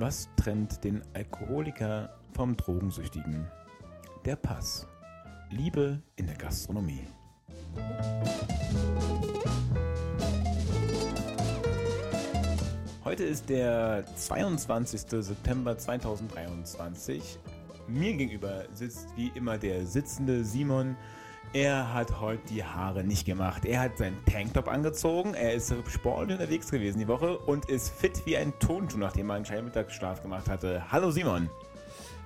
Was trennt den Alkoholiker vom Drogensüchtigen? Der Pass. Liebe in der Gastronomie. Heute ist der 22. September 2023. Mir gegenüber sitzt wie immer der sitzende Simon. Er hat heute die Haare nicht gemacht. Er hat seinen Tanktop angezogen. Er ist sportlich unterwegs gewesen die Woche und ist fit wie ein Tonschuh, nachdem er einen kleinen Mittagsschlaf gemacht hatte. Hallo Simon.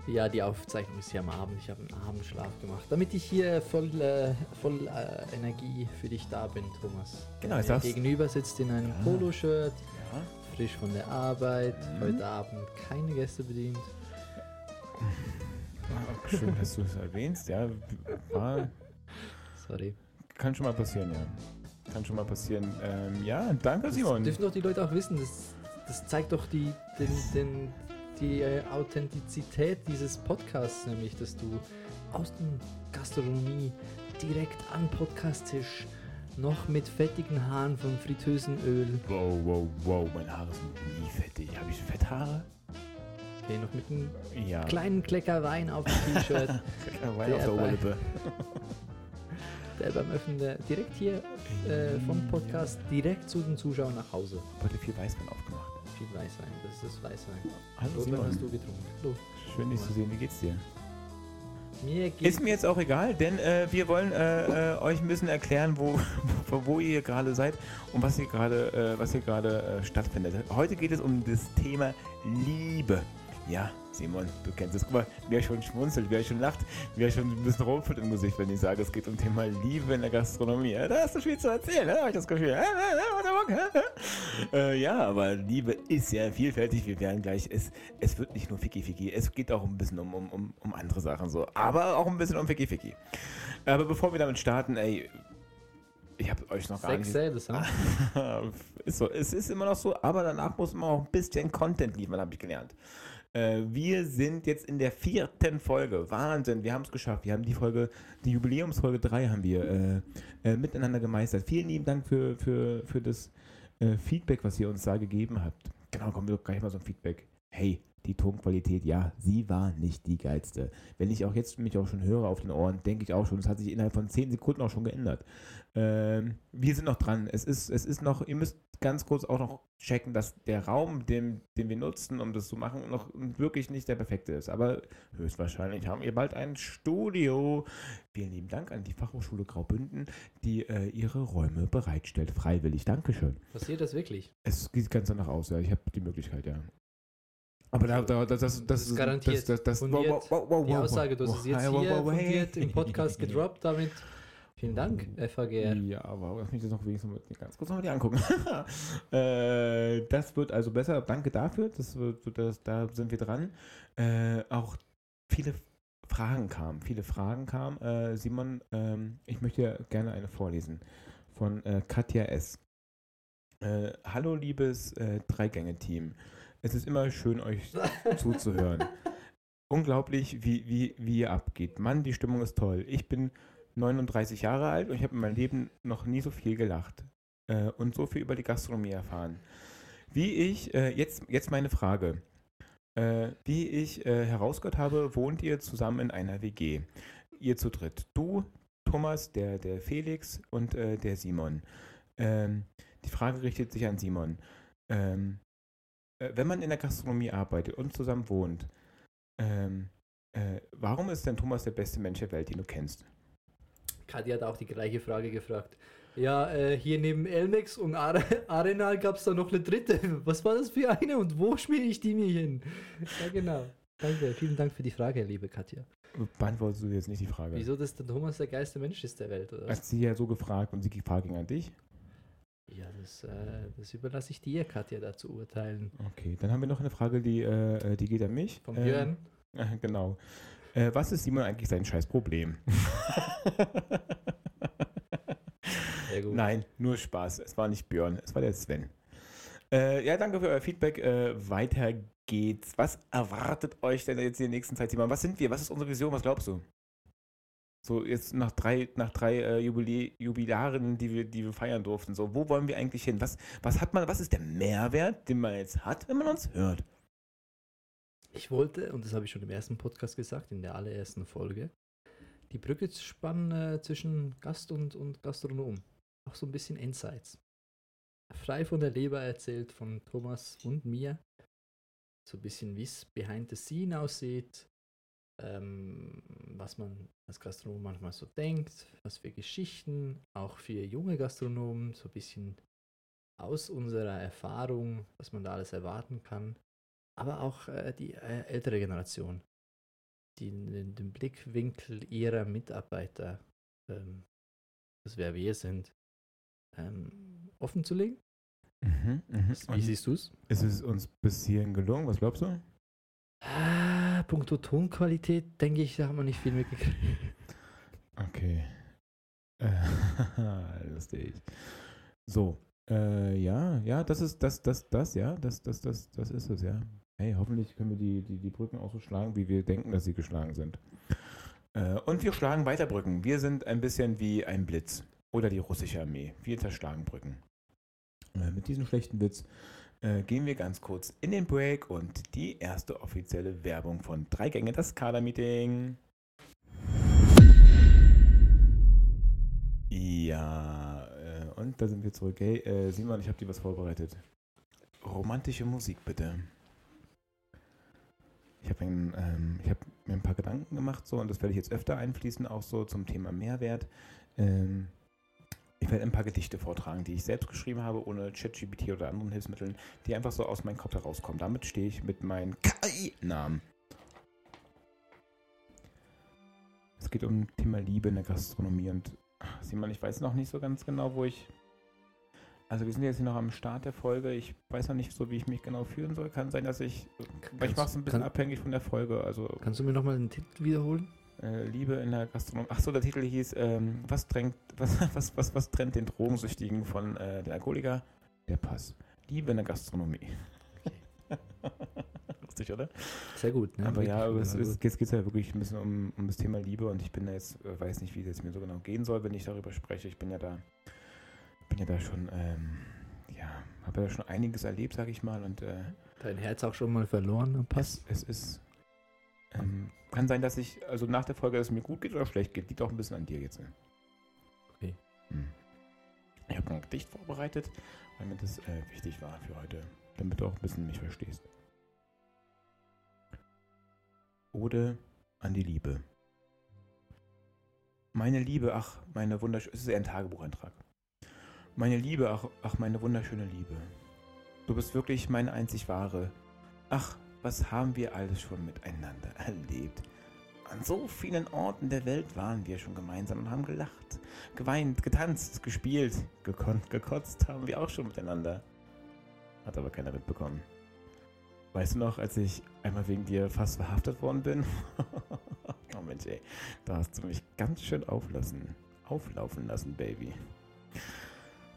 Ja, die Aufzeichnung ist ja am Abend. Ich habe einen Abendschlaf gemacht, damit ich hier voll, äh, voll äh, Energie für dich da bin, Thomas. Genau, ich sag's. Gegenüber sitzt in einem Ja. Poloshirt, Ja. frisch von der Arbeit. Mhm. Heute Abend keine Gäste bedient. Schön, dass du es erwähnst. Ja, war, Sorry. kann schon mal passieren, ja. Kann schon mal passieren. Ähm, ja, danke Das Simon. dürfen doch die Leute auch wissen. Das, das zeigt doch die, den, den, die äh, Authentizität dieses Podcasts, nämlich, dass du aus der Gastronomie direkt am Podcasttisch noch mit fettigen Haaren von Fritteusenöl, Wow, wow, wow, meine Haare sind nie fettig. Habe ich Fetthaare? okay, noch mit einem Ja. kleinen Klecker Wein auf dem T-Shirt, Kleiner Wein auf der Oberlippe. Der beim Öffnen direkt hier äh, vom Podcast direkt zu den Zuschauern nach Hause. Heute viel Weißwein aufgemacht. Viel Weißwein, das ist das Weißwein. Hallo Rotwein hast Simon. du getrunken. Hallo. Schön, dich zu sehen. Wie geht's dir? Mir geht Ist mir jetzt auch egal, denn äh, wir wollen äh, äh, euch ein bisschen erklären, wo, wo, wo ihr gerade seid und was hier gerade äh, was hier gerade äh, stattfindet. Heute geht es um das Thema Liebe. Ja, Simon, du kennst es. Guck mal, wer schon schmunzelt, wer schon lacht, wer schon ein bisschen rumfällt im Gesicht, wenn ich sage, es geht um Thema Liebe in der Gastronomie. Da hast du viel zu erzählen, ne? habe ich das Gefühl. Äh, ja, aber Liebe ist ja vielfältig. Wir werden gleich, es, es wird nicht nur Ficky Ficky, es geht auch ein bisschen um, um, um, andere Sachen so. Aber auch ein bisschen um Ficky Ficky. Aber bevor wir damit starten, ey, ich habe euch noch gar Sex nicht. selbst, ha? ist so, es ist immer noch so, aber danach muss man auch ein bisschen Content liefern, habe ich gelernt. Äh, wir sind jetzt in der vierten Folge. Wahnsinn, wir haben es geschafft. Wir haben die Folge, die Jubiläumsfolge 3 haben wir äh, äh, miteinander gemeistert. Vielen lieben Dank für, für, für das äh, Feedback, was ihr uns da gegeben habt. Genau, kommen wir doch gleich mal so ein Feedback. Hey, die Tonqualität, ja, sie war nicht die geilste. Wenn ich auch jetzt mich auch schon höre auf den Ohren, denke ich auch schon, es hat sich innerhalb von 10 Sekunden auch schon geändert. Ähm, wir sind noch dran. Es ist, es ist noch, ihr müsst ganz kurz auch noch checken, dass der Raum, den, den wir nutzen, um das zu machen, noch wirklich nicht der perfekte ist. Aber höchstwahrscheinlich haben wir bald ein Studio. Vielen lieben Dank an die Fachhochschule Graubünden, die äh, ihre Räume bereitstellt. Freiwillig. Dankeschön. Passiert das wirklich? Es sieht ganz danach aus, ja. Ich habe die Möglichkeit, ja. Aber da, da, das, das, das, ist garantiert Das, das, das, fundiert. wow, wow, wow, Die wow, Aussage, du wow, hast es jetzt hier fundiert im Podcast gedroppt damit. Vielen Dank, FAGR. Ja, aber lass mich das noch wenigstens mal ganz kurz noch mal die angucken. äh, das wird also besser. Danke dafür. Das wird, das, da sind wir dran. Äh, auch viele Fragen kamen. Viele Fragen kamen. Äh, Simon, ähm, ich möchte gerne eine vorlesen von äh, Katja S. Äh, Hallo, liebes äh, Dreigänge-Team. Es ist immer schön, euch zuzuhören. Unglaublich, wie, wie, wie ihr abgeht. Mann, die Stimmung ist toll. Ich bin 39 Jahre alt und ich habe in meinem Leben noch nie so viel gelacht äh, und so viel über die Gastronomie erfahren. Wie ich, äh, jetzt, jetzt meine Frage. Äh, wie ich äh, herausgehört habe, wohnt ihr zusammen in einer WG. Ihr zu dritt. Du, Thomas, der, der Felix und äh, der Simon. Ähm, die Frage richtet sich an Simon. Ähm, äh, wenn man in der Gastronomie arbeitet und zusammen wohnt, ähm, äh, warum ist denn Thomas der beste Mensch der Welt, den du kennst? Katja hat auch die gleiche Frage gefragt. Ja, äh, hier neben Elmex und Are Arenal gab es da noch eine dritte. Was war das für eine und wo schmier ich die mir hin? Ja, genau. Danke, vielen Dank für die Frage, liebe Katja. Beantwortest du jetzt nicht die Frage? Wieso, dass der Thomas der geilste Mensch ist der Welt, oder? Hast sie ja so gefragt und die Frage ging an dich? Ja, das, äh, das überlasse ich dir, Katja, da zu urteilen. Okay, dann haben wir noch eine Frage, die, äh, die geht an mich. Von Äh, Björn. äh, genau. Äh, was ist Simon eigentlich sein scheiß Problem? Nein, nur Spaß. Es war nicht Björn, es war der Sven. Äh, ja, danke für euer Feedback. Äh, weiter geht's. Was erwartet euch denn jetzt in der nächsten Zeit, Simon? Was sind wir? Was ist unsere Vision? Was glaubst du? So, jetzt nach drei, nach drei äh, Jubilä Jubilaren, die wir, die wir feiern durften. So, wo wollen wir eigentlich hin? Was, was hat man, was ist der Mehrwert, den man jetzt hat, wenn man uns hört? Ich wollte, und das habe ich schon im ersten Podcast gesagt, in der allerersten Folge, die Brücke spannen äh, zwischen Gast und, und Gastronom. Auch so ein bisschen Insights. Frei von der Leber erzählt von Thomas und mir. So ein bisschen, wie es behind the scene aussieht, ähm, was man als Gastronom manchmal so denkt, was für Geschichten, auch für junge Gastronomen, so ein bisschen aus unserer Erfahrung, was man da alles erwarten kann, aber auch äh, die äh, ältere Generation, die den, den Blickwinkel ihrer Mitarbeiter, ähm, das wer wir sind, ähm, offen zu legen. Mhm, mhm. Wie siehst du es? Ist es uns bis hierhin gelungen? Was glaubst du? Ah, puncto Tonqualität, denke ich, da haben wir nicht viel mitgekriegt. Okay. Äh, lustig. So, äh, ja, ja, das ist das, das, das, ja, das, das, das, das ist es, ja. Hey, hoffentlich können wir die, die, die Brücken auch so schlagen, wie wir denken, dass sie geschlagen sind. Äh, und wir schlagen weiter Brücken. Wir sind ein bisschen wie ein Blitz oder die russische Armee. Wir zerschlagen Brücken. Äh, mit diesem schlechten Witz äh, gehen wir ganz kurz in den Break und die erste offizielle Werbung von Drei Gänge, das Kader-Meeting. Ja, äh, und da sind wir zurück. Hey, äh, Simon, ich habe dir was vorbereitet. Romantische Musik, bitte. Ich habe ähm, hab mir ein paar Gedanken gemacht so und das werde ich jetzt öfter einfließen, auch so zum Thema Mehrwert. Ähm, ich werde ein paar Gedichte vortragen, die ich selbst geschrieben habe, ohne ChatGPT oder anderen Hilfsmitteln, die einfach so aus meinem Kopf herauskommen. Damit stehe ich mit meinen KI-Namen. Es geht um Thema Liebe in der Gastronomie und ach, Simon, ich weiß noch nicht so ganz genau, wo ich. Also wir sind jetzt hier noch am Start der Folge. Ich weiß noch nicht so, wie ich mich genau fühlen soll. Kann sein, dass ich. Weil ich mache es ein bisschen kann- abhängig von der Folge. Also Kannst du mir nochmal den Titel wiederholen? äh, Liebe in der Gastronomie. Achso, der Titel hieß, ähm, was, drängt, was, was, was, was trennt den Drogensüchtigen von äh, den Alkoholiker? Der Pass. Liebe in der Gastronomie. Lustig, oder? Sehr gut. Ne? aber ja, aber Wirklich, es, ja, es geht, ja wirklich ein bisschen um, um das Thema Liebe und ich bin da jetzt, äh, weiß nicht, wie es mir so genau gehen soll, wenn ich darüber spreche. Ich bin ja da, bin ja da schon, ähm, ja, habe ja schon einiges erlebt, sage ich mal, und äh, Dein Herz auch schon mal verloren am Pass? es, es ist. Ähm, kann sein, dass ich, also nach der Folge, dass es mir gut geht oder schlecht geht. Liegt auch ein bisschen an dir jetzt. ne? Okay. Hm. Ich habe ein Gedicht vorbereitet, weil mir das äh, wichtig war für heute, damit du auch ein bisschen mich verstehst. Ode an die Liebe. Meine Liebe, ach, meine wunderschöne, es ist eher ein Tagebucheintrag. Meine Liebe, ach, ach, meine wunderschöne Liebe. Du bist wirklich meine einzig wahre. Ach, was haben wir alles schon miteinander erlebt. An so vielen Orten der Welt waren wir schon gemeinsam und haben gelacht, geweint, getanzt, gespielt, gekonnt, gekotzt haben wir auch schon miteinander. Hat aber keiner mitbekommen. Weißt du noch, als ich einmal wegen dir fast verhaftet worden bin? oh Mensch, ey, da hast du mich ganz schön auflassen, auflaufen lassen, Baby.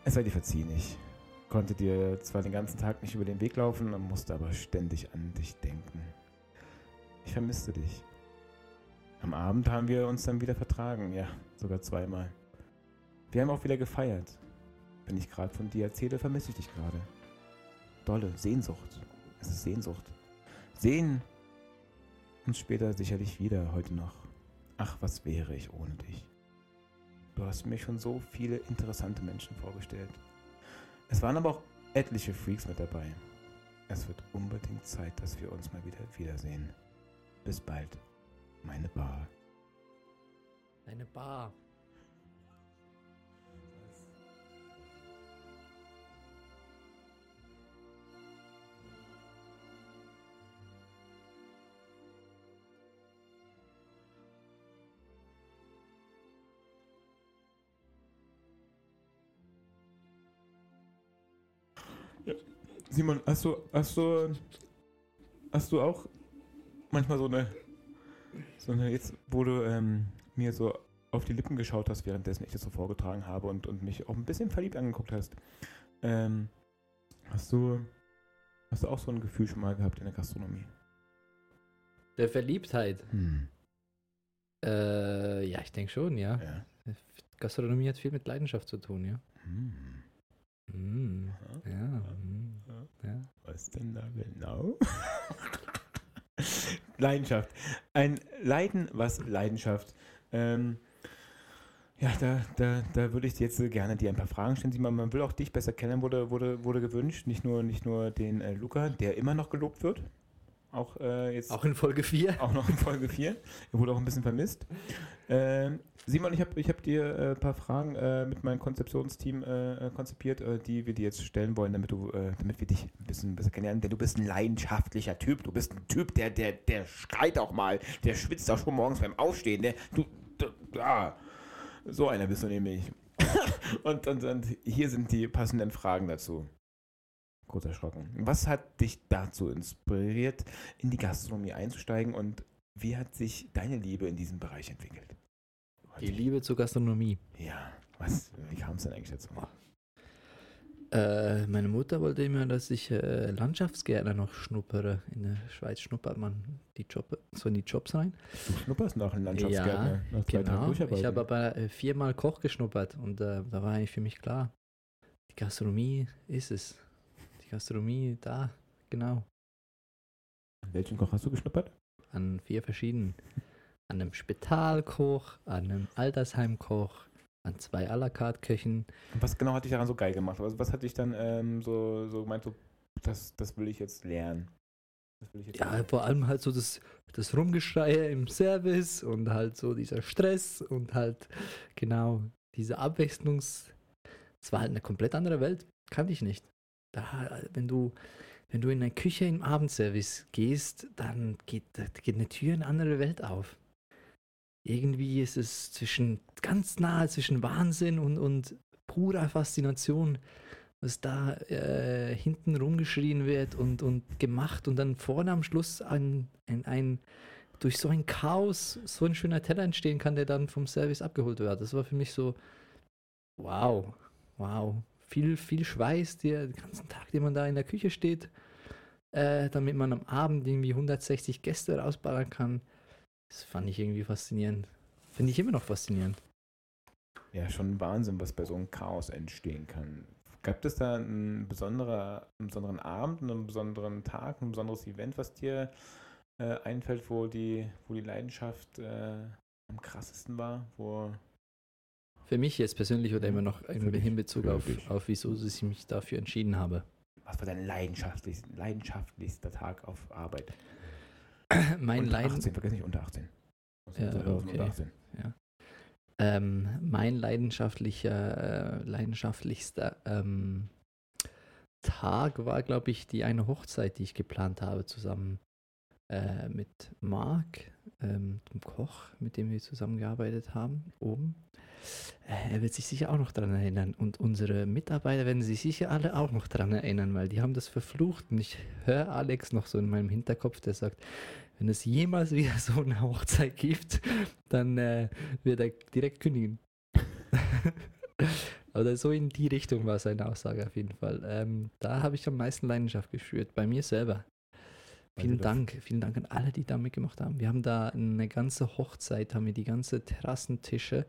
Es sei dir verziehen, ich konnte dir zwar den ganzen Tag nicht über den Weg laufen, musste aber ständig an dich denken. Ich vermisste dich. Am Abend haben wir uns dann wieder vertragen, ja, sogar zweimal. Wir haben auch wieder gefeiert. Wenn ich gerade von dir erzähle, vermisse ich dich gerade. Dolle, Sehnsucht. Es ist Sehnsucht. Sehen uns später sicherlich wieder, heute noch. Ach, was wäre ich ohne dich? Du hast mir schon so viele interessante Menschen vorgestellt. Es waren aber auch etliche Freaks mit dabei. Es wird unbedingt Zeit, dass wir uns mal wieder wiedersehen. Bis bald, meine Bar. Deine Bar. Simon, hast du, hast du, hast du auch manchmal so eine, so eine, jetzt, wo du ähm, mir so auf die Lippen geschaut hast, währenddessen ich das so vorgetragen habe und, und mich auch ein bisschen verliebt angeguckt hast, ähm, hast du, hast du auch so ein Gefühl schon mal gehabt in der Gastronomie? Der Verliebtheit. Hm. Äh, ja, ich denke schon, ja. Ja. Gastronomie hat viel mit Leidenschaft zu tun, ja. Hm. Mm, ja, mm, ja. Was denn da genau? Leidenschaft. Ein Leiden, was Leidenschaft. Ähm, ja, da, da, da würde ich jetzt gerne dir ein paar Fragen stellen. Simon, man will auch dich besser kennen, wurde, wurde, wurde gewünscht. Nicht nur, nicht nur den äh, Luca, der immer noch gelobt wird. Auch äh, jetzt. Auch in Folge 4. Auch noch in Folge 4. Er wurde auch ein bisschen vermisst. Ähm, Simon, ich habe ich hab dir äh, ein paar Fragen äh, mit meinem Konzeptionsteam äh, konzipiert, äh, die wir dir jetzt stellen wollen, damit, du, äh, damit wir dich ein bisschen besser kennenlernen. Denn du bist ein leidenschaftlicher Typ. Du bist ein Typ, der, der, der schreit auch mal. Der schwitzt auch schon morgens beim Aufstehen. Der, du, du, ah, so einer bist du nämlich. und, und, und hier sind die passenden Fragen dazu. Kurz erschrocken. Was hat dich dazu inspiriert, in die Gastronomie einzusteigen und wie hat sich deine Liebe in diesem Bereich entwickelt? Die Liebe zur Gastronomie. Ja, was, wie kam es denn eigentlich dazu? Äh, meine Mutter wollte immer, dass ich äh, Landschaftsgärtner noch schnuppere. In der Schweiz schnuppert man die Job, so in die Jobs rein. Du schnupperst nach einem Landschaftsgärtner. Tagen Genau. Ich habe aber äh, viermal Koch geschnuppert und äh, da war eigentlich für mich klar, die Gastronomie ist es. Die Gastronomie da, genau. Welchen Koch hast du geschnuppert? An vier verschiedenen. An einem Spitalkoch, an einem Altersheimkoch, an zwei à la carte Köchen. Und was genau hat dich daran so geil gemacht? Was, was hat dich dann ähm, so, so gemeint, so, das, das will ich jetzt lernen? Ich jetzt Ja, vor allem halt so das, das Rumgeschreie im Service und halt so dieser Stress und halt genau diese Abwechslungs... Es war halt eine komplett andere Welt, kannte ich nicht. Da, wenn du, wenn du in eine Küche im Abendservice gehst, dann geht, geht eine Tür in eine andere Welt auf. Irgendwie ist es zwischen ganz nahe zwischen Wahnsinn und, und purer Faszination, was da äh, hinten rumgeschrien wird und, und gemacht und dann vorne am Schluss ein, ein, ein durch so ein Chaos so ein schöner Teller entstehen kann, der dann vom Service abgeholt wird. Das war für mich so, wow, wow. Viel, viel Schweiß, der, den ganzen Tag, den man da in der Küche steht, äh, damit man am Abend irgendwie 160 Gäste rausballern kann. Das fand ich irgendwie faszinierend. Finde ich immer noch faszinierend. Ja, schon Wahnsinn, was bei so einem Chaos entstehen kann. Gab es da einen, besonderer, einen besonderen Abend, einen besonderen Tag, ein besonderes Event, was dir äh, einfällt, wo die, wo die Leidenschaft äh, am krassesten war? Wo, Für mich jetzt persönlich oder Ja, immer noch in, dich, in Bezug für auf, auf wieso ich mich dafür entschieden habe. was war dein leidenschaftlichster, leidenschaftlichster Tag auf Arbeit? Mein unter Leiden, 18, vergiss nicht unter 18. Also Ja, also okay. unter 18. ähm, mein leidenschaftlicher, äh, leidenschaftlichster ähm, Tag war, glaube ich, die eine Hochzeit, die ich geplant habe, zusammen äh, mit Marc, ähm, dem Koch, mit dem wir zusammengearbeitet haben, oben. Äh, er wird sich sicher auch noch daran erinnern. Und unsere Mitarbeiter werden sich sicher alle auch noch daran erinnern, weil die haben das verflucht. Und ich höre Alex noch so in meinem Hinterkopf, der sagt, wenn es jemals wieder so eine Hochzeit gibt, dann äh, wird er direkt kündigen. Oder so in die Richtung war seine Aussage auf jeden Fall. Ähm, da habe ich am meisten Leidenschaft gespürt, bei mir selber. Vielen Dank, vielen Dank an alle, die da mitgemacht haben. Wir haben da eine ganze Hochzeit, haben wir die ganze Terrassentische.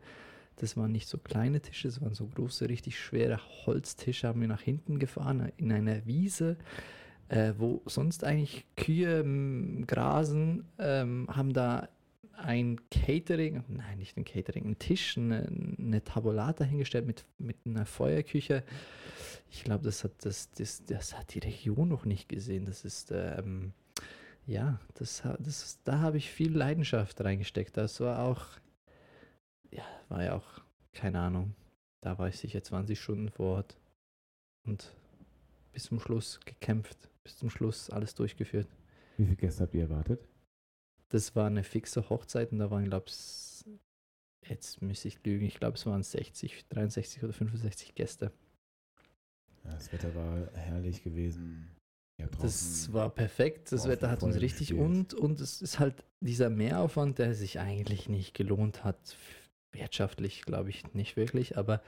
Das waren nicht so kleine Tische, das waren so große, richtig schwere Holztische, haben wir nach hinten gefahren, in einer Wiese, äh, wo sonst eigentlich Kühe m, grasen, ähm, haben da ein Catering, nein, nicht ein Catering, ein Tisch, eine, eine Tabolata hingestellt mit, mit einer Feuerküche. Ich glaube, das hat, das, das, das hat die Region noch nicht gesehen. Das ist, ähm, ja, das, das, da habe ich viel Leidenschaft reingesteckt. Das war auch, ja, war ja auch, keine Ahnung, da war ich sicher 20 Stunden vor Ort und bis zum Schluss gekämpft, bis zum Schluss alles durchgeführt. Wie viele Gäste habt ihr erwartet? Das war eine fixe Hochzeit und da waren, glaube ich, jetzt müsste ich lügen, ich glaube, es waren 60, 63 oder 65 Gäste. Ja, das Wetter war herrlich gewesen. Ja, Das war perfekt, das Wetter hat uns richtig gespielt. und, und es ist halt dieser Mehraufwand, der sich eigentlich nicht gelohnt hat, wirtschaftlich glaube ich nicht wirklich, aber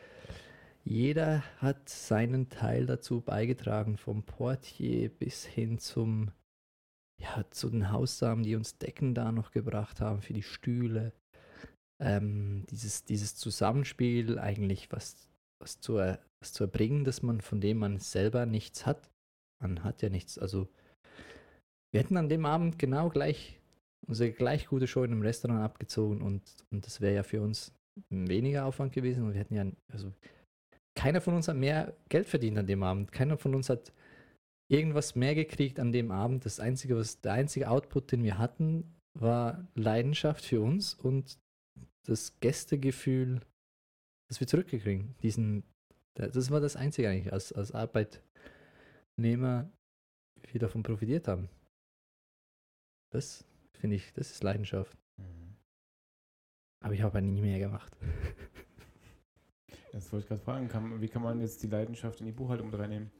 jeder hat seinen Teil dazu beigetragen, vom Portier bis hin zum, ja, zu den Hausdamen, die uns Decken da noch gebracht haben für die Stühle. Ähm, dieses, dieses Zusammenspiel eigentlich, was, was, zu, er- was zu erbringen, dass man, von dem man selber nichts hat. Man hat ja nichts, also wir hätten an dem Abend genau gleich unsere gleich gute Show in einem Restaurant abgezogen und, und das wäre ja für uns weniger Aufwand gewesen und wir hätten ja, also keiner von uns hat mehr Geld verdient an dem Abend. Keiner von uns hat irgendwas mehr gekriegt an dem Abend. Das einzige, was, der einzige Output, den wir hatten, war Leidenschaft für uns und das Gästegefühl, das wir zurückgekriegt. Diesen, das war das Einzige eigentlich als, als Arbeitnehmer, wie wir davon profitiert haben. Das finde ich, das ist Leidenschaft. Mhm. Aber ich habe nie mehr gemacht. Das wollte ich gerade fragen, kann, wie kann man jetzt die Leidenschaft in die Buchhaltung mit reinnehmen?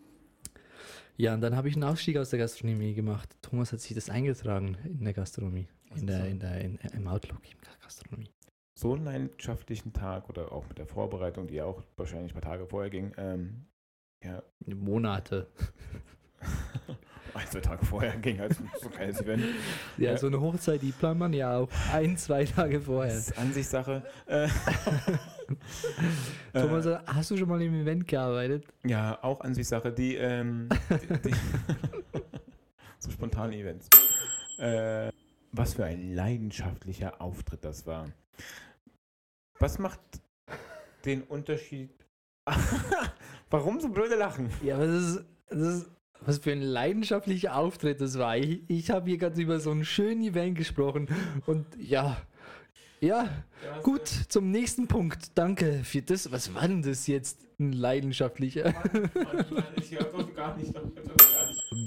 Ja, und dann habe ich einen Ausstieg aus der Gastronomie gemacht. Thomas hat sich das eingetragen in der Gastronomie, in der, in der, in, im Outlook, in der Gastronomie. So einen leidenschaftlichen Tag oder auch mit der Vorbereitung, die ja auch wahrscheinlich ein paar Tage vorher ging, ähm, ja. Monate. ein, zwei Tage vorher ging halt so ein kleines Event. Ja, ja, so eine Hochzeit, die plant man ja auch ein, zwei Tage vorher. Das ist Ansichtssache. Äh, Thomas, äh, hast du schon mal im Event gearbeitet? Ja, auch Ansichtssache. Die, ähm, die, die so spontane Events. Äh, was für ein leidenschaftlicher Auftritt das war. Was macht den Unterschied? Warum so blöde Lachen? Ja, aber das ist, das ist was für ein leidenschaftlicher Auftritt das war. Ich, ich habe hier gerade über so einen schönen Event gesprochen und ja, ja, ja gut, ja. zum nächsten Punkt. Danke für das. Was war denn das jetzt? Ein leidenschaftlicher.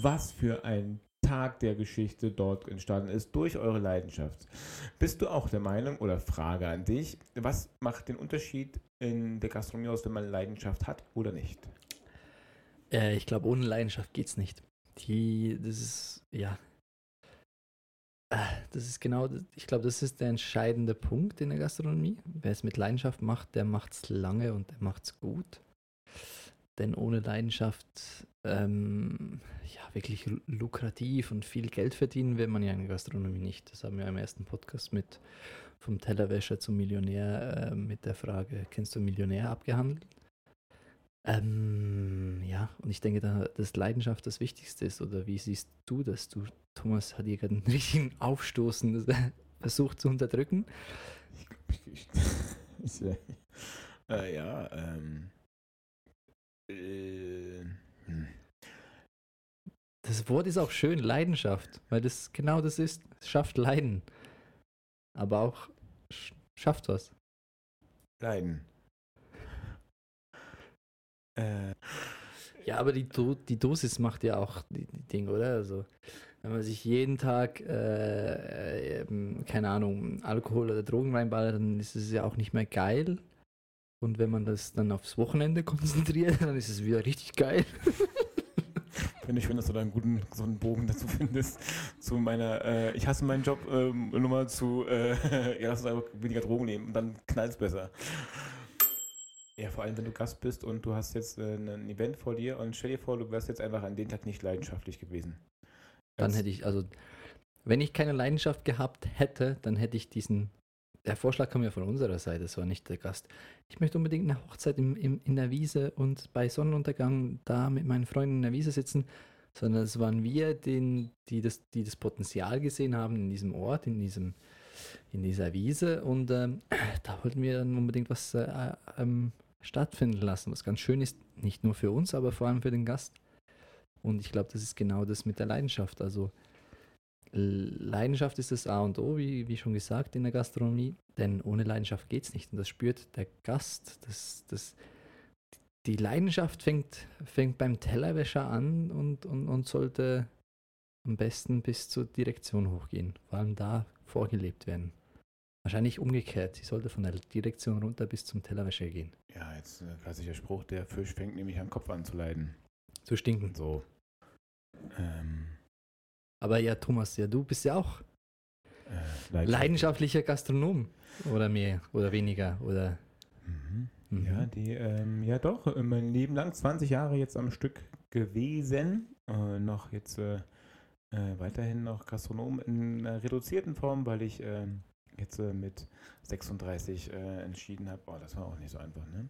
Was für ein Tag der Geschichte dort entstanden ist durch eure Leidenschaft. Bist du auch der Meinung oder Frage an dich, was macht den Unterschied in der Gastronomie aus, wenn man Leidenschaft hat oder nicht? Äh, ich glaube, ohne Leidenschaft geht es nicht. Die, das ist, ja. Äh, das ist genau, ich glaube, das ist der entscheidende Punkt in der Gastronomie. Wer es mit Leidenschaft macht, der macht es lange und der macht es gut. Denn ohne Leidenschaft, ähm, ja, wirklich lukrativ und viel Geld verdienen will man ja in der Gastronomie nicht. Das haben wir im ersten Podcast mit vom Tellerwäscher zum Millionär äh, mit der Frage, kennst du Millionär abgehandelt? Ähm, ja, und ich denke, da, dass Leidenschaft das Wichtigste ist. Oder wie siehst du das? Du, Thomas hat hier gerade einen richtigen Aufstoßen versucht zu unterdrücken. Ich, ich, ich, äh, ja, ähm. Äh, hm. Das Wort ist auch schön, Leidenschaft, weil das genau das ist. Es schafft Leiden. Aber auch schafft was. Leiden. Äh, ja, aber die, Do die Dosis macht ja auch die, die Ding, oder? Also, wenn man sich jeden Tag, äh, äh, keine Ahnung, Alkohol oder Drogen reinballert, dann ist es ja auch nicht mehr geil. Und wenn man das dann aufs Wochenende konzentriert, dann ist es wieder richtig geil. Finde ich schön, dass du da einen guten einen Bogen dazu findest. Zu meiner, äh, ich hasse meinen Job ähm, Nummer zu, äh, ja, lass uns einfach weniger Drogen nehmen und dann knallt es besser. Ja, vor allem, wenn du Gast bist und du hast jetzt äh, ein Event vor dir und stell dir vor, du wärst jetzt einfach an dem Tag nicht leidenschaftlich gewesen. Dann hätte ich, also, wenn ich keine Leidenschaft gehabt hätte, dann hätte ich diesen. Der Vorschlag kam ja von unserer Seite, das war nicht der Gast. Ich möchte unbedingt eine Hochzeit im, im, in der Wiese und bei Sonnenuntergang da mit meinen Freunden in der Wiese sitzen, sondern es waren wir, den, die, das, die das Potenzial gesehen haben in diesem Ort, in diesem, in dieser Wiese und ähm, da wollten wir dann unbedingt was äh, ähm, stattfinden lassen, was ganz schön ist, nicht nur für uns, aber vor allem für den Gast. Und ich glaube, das ist genau das mit der Leidenschaft. Also Leidenschaft ist das A und O, wie, wie schon gesagt, in der Gastronomie, denn ohne Leidenschaft geht es nicht. Und das spürt der Gast. Das, das, die Leidenschaft fängt, fängt beim Tellerwäscher an und, und, und sollte am besten bis zur Direktion hochgehen. Vor allem da vorgelebt werden. Wahrscheinlich umgekehrt. Sie sollte von der Direktion runter bis zum Tellerwäscher gehen. Ja, jetzt ein klassischer Spruch, der Fisch fängt nämlich am Kopf an zu leiden. Zu stinken. So. Ähm. Aber ja, Thomas, ja, du bist ja auch äh, leidenschaftlicher Gastronom. Oder mehr, oder weniger, oder. Mhm. Mhm. Ja, die, ähm, ja doch, mein Leben lang, 20 Jahre jetzt am Stück gewesen. Äh, noch jetzt äh, äh weiterhin noch Gastronom in einer reduzierten Form, weil ich ähm, jetzt äh, mit 36 äh, entschieden habe, oh, das war auch nicht so einfach, ne?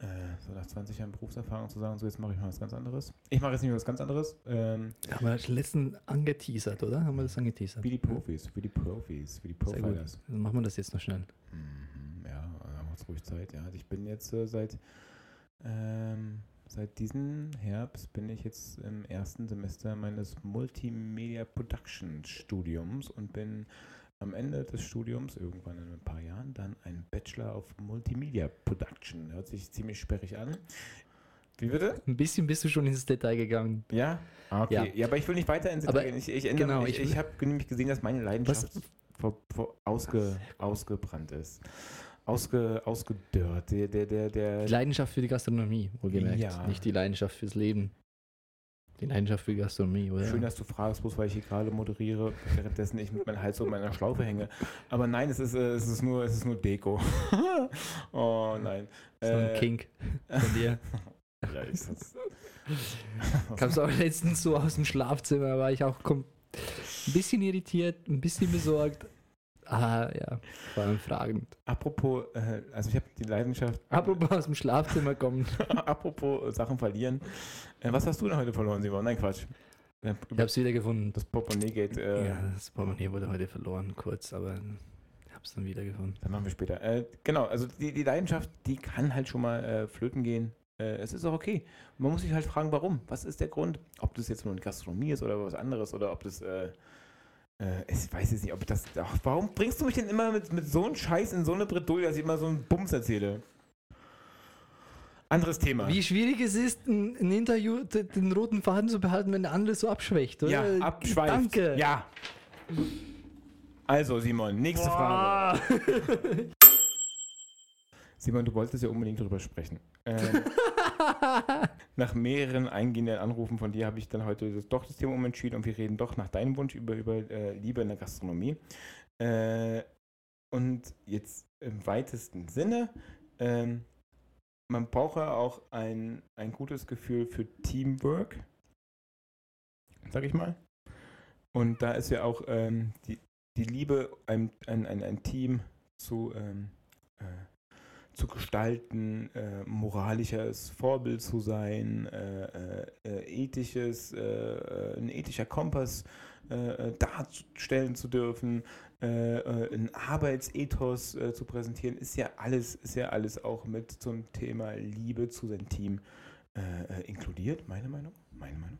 äh, so nach 20 Jahren Berufserfahrung zu sagen, so jetzt mache ich mal was ganz anderes. Ich mache jetzt nicht mehr was ganz anderes. Ähm, Haben wir das letzten angeteasert, oder? Haben wir das angeteasert? wie die Profis, wie die Profis, wie die. Profilers. Dann machen wir das jetzt noch schnell. Mhm, ja, da macht's ruhig Zeit. Ja, ich bin jetzt äh, seit ähm, seit diesem Herbst bin ich jetzt im ersten Semester meines Multimedia Production Studiums und bin am Ende des Studiums, irgendwann in ein paar Jahren, dann ein Bachelor of Multimedia Production. Hört sich ziemlich sperrig an. Wie bitte? Ein bisschen bist du schon ins Detail gegangen. Ja? Ah, okay. Ja. Ja. aber ich will nicht weiter ins Detail gehen. Ich, ich, ändere- genau, ich, ich- ich habe nämlich gesehen, dass meine Leidenschaft vor, vor ausge, ausgebrannt ist. Ausge, ausgedörrt. Der, der, der, der, Die Leidenschaft für die Gastronomie, wohlgemerkt. Ja. Nicht die Leidenschaft fürs Leben. Die Leidenschaft für Gastronomie, oder? Schön, dass du fragst, bloß weil ich hier gerade moderiere, währenddessen ich mit meinem Hals um meiner Schlaufe hänge. Aber nein, es ist, äh, es ist, nur, es ist nur Deko. oh nein. so ein Äh, Kink von dir. Ja, ich, Kamst auch letztens so aus dem Schlafzimmer, war ich auch ein bisschen irritiert, ein bisschen besorgt. Ah, ja, vor allem fragend. apropos, äh, also ich habe die Leidenschaft, Apropos aus dem Schlafzimmer kommen. apropos Sachen verlieren. Äh, was hast du denn heute verloren, Simon? Nein, Quatsch. Äh, Ich hab's wieder gefunden. das Portemonnaie geht. Äh, ja, das Portemonnaie wurde heute verloren, kurz, aber ich hab's dann wieder gefunden. Dann machen wir später. Äh, genau, also die, die Leidenschaft, die kann halt schon mal äh, flöten gehen. Äh, es ist auch okay. Man muss sich halt fragen, warum? Was ist der Grund? Ob das jetzt nur eine Gastronomie ist oder was anderes oder ob das. Äh, ich weiß jetzt nicht, ob das. Ach, warum bringst du mich denn immer mit, mit so einem Scheiß in so eine Bredouille, dass ich immer so einen Bums erzähle? Anderes Thema. Wie schwierig es ist, ein, ein Interview den roten Faden zu behalten, wenn der andere so abschwächt, oder? Ja, abschweift. Danke. Ja. Also, Simon, nächste Frage. Frage. Simon, du wolltest ja unbedingt darüber sprechen. Ähm, nach mehreren eingehenden Anrufen von dir habe ich dann heute das, doch das Thema umentschieden und wir reden doch nach deinem Wunsch über, über äh, Liebe in der Gastronomie. Äh, und jetzt im weitesten Sinne, ähm, man braucht ja auch ein, ein gutes Gefühl für Teamwork, sag ich mal. Und da ist ja auch ähm, die, die Liebe, ein, ein, ein, ein Team zu, ähm, äh, zu gestalten, äh, moralisches Vorbild zu sein, äh, äh, äh, ethisches, äh, äh, ein ethischer Kompass darstellen zu dürfen, ein Arbeitsethos zu präsentieren, ist ja alles, ist ja alles auch mit zum Thema Liebe zu seinem Team inkludiert, meine Meinung, meine Meinung.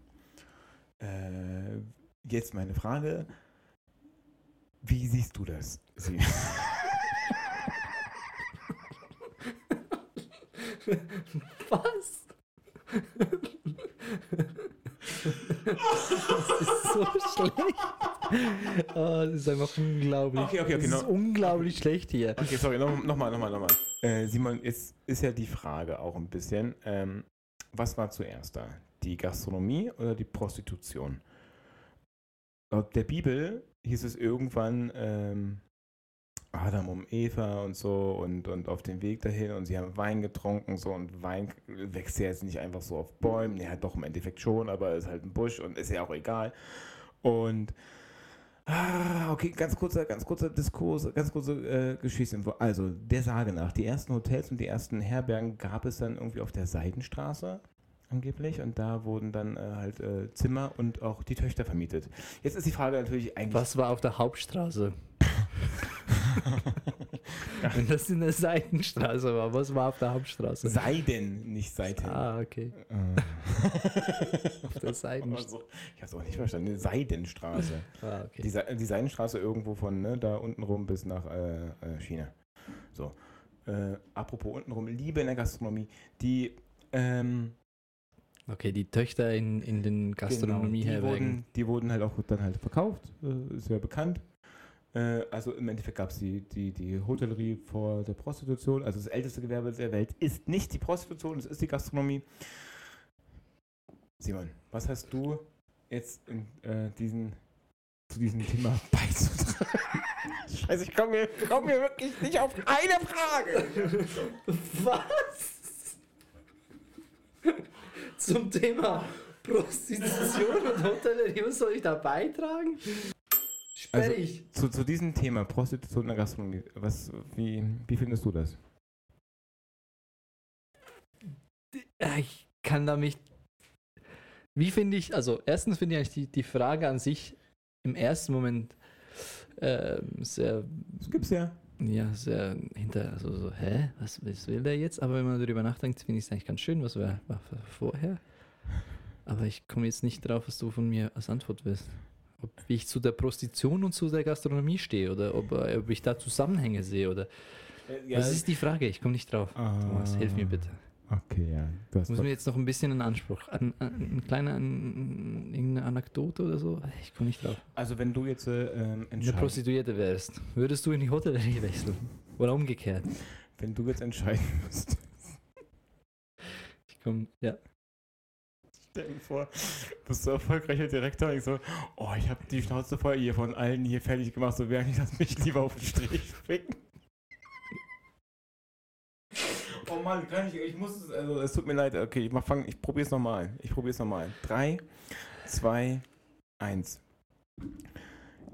Jetzt meine Frage, wie siehst du das? Sie Was? das ist so schlecht. Oh, das ist einfach unglaublich. Okay, okay, okay, Das ist no- unglaublich schlecht hier. Okay, sorry, nochmal, nochmal, nochmal. Noch mal. äh, Simon, jetzt ist ja die Frage auch ein bisschen, ähm, was war zuerst da? Die Gastronomie oder die Prostitution? Laut der Bibel hieß es irgendwann ähm, Adam um Eva und so und, und auf dem Weg dahin und sie haben Wein getrunken so und Wein wächst ja jetzt nicht einfach so auf Bäumen, ja doch im Endeffekt schon, aber ist halt ein Busch und ist ja auch egal. Und Ah, okay, ganz kurzer, ganz kurzer Diskurs, ganz kurze äh, Geschichtsinfo. Also, der Sage nach, die ersten Hotels und die ersten Herbergen gab es dann irgendwie auf der Seidenstraße angeblich und da wurden dann äh, halt äh, Zimmer und auch die Töchter vermietet. Jetzt ist die Frage natürlich eigentlich... Was war auf der Hauptstraße? Wenn das in der Seitenstraße war, was war auf der Hauptstraße? Seiden, nicht Seiten. Ah, okay. Äh. Auf der Seitenstraße. Also, ich habe es auch nicht verstanden. Seidenstraße. Ah, Die, okay. Se die Seidenstraße irgendwo von ne, da unten rum bis nach äh, äh, China. So. Äh, apropos untenrum, Liebe in der Gastronomie. Die, ähm, Okay, die Töchter in, in den genau, die, Gastronomieherbergen. wurden, die wurden halt auch dann halt verkauft, äh, ist ja bekannt. Äh, also im Endeffekt gab es die, die, die Hotellerie vor der Prostitution. Also das älteste Gewerbe der Welt ist nicht die Prostitution, es ist die Gastronomie. Simon, was hast du jetzt in, äh, diesen, zu diesem Thema beizutragen? Scheiße, ich komme mir, komm mir wirklich nicht auf eine Frage. Was? Zum Thema Prostitution und Hotellerie, was soll ich da beitragen? Also-. Zu, zu diesem Thema Prostitution in der Gastronomie, was, wie, wie findest du das? Ich kann da mich. Wie finde ich, also erstens finde ich eigentlich die, die Frage an sich im ersten Moment ähm, sehr, Das gibt's ja. ja, sehr hinter, also so, hä, was, was will der jetzt? Aber wenn man darüber nachdenkt, finde ich es eigentlich ganz schön, was war, war vorher. Aber ich komme jetzt nicht drauf, was du von mir als Antwort willst. Ob ich zu der Prostitution und zu der Gastronomie stehe oder ob, äh, ob ich da Zusammenhänge sehe oder. Das ist die Frage, ich komme nicht drauf. Thomas, hilf mir bitte. Okay, ja. Du hast Muss mir jetzt noch ein bisschen einen Anspruch, ein, ein, ein kleiner, ein, irgendeine Anekdote oder so? Ich komme nicht drauf. also wenn du jetzt äh, ähm, Eine Prostituierte wärst, würdest du in die Hotellerie wechseln? Oder umgekehrt? wenn du jetzt entscheiden musst, Ich komme, ja. Stell vor, bist so erfolgreicher Direktor ich so, oh, ich habe die Schnauze voll hier von allen hier fertig gemacht, so wäre ich lass mich lieber auf den Strich ficken. Oh Mann, ich, ich muss es, also es tut mir leid, okay, ich, mach, fang, ich probier's nochmal. Ich probier's nochmal. Drei, zwei, eins.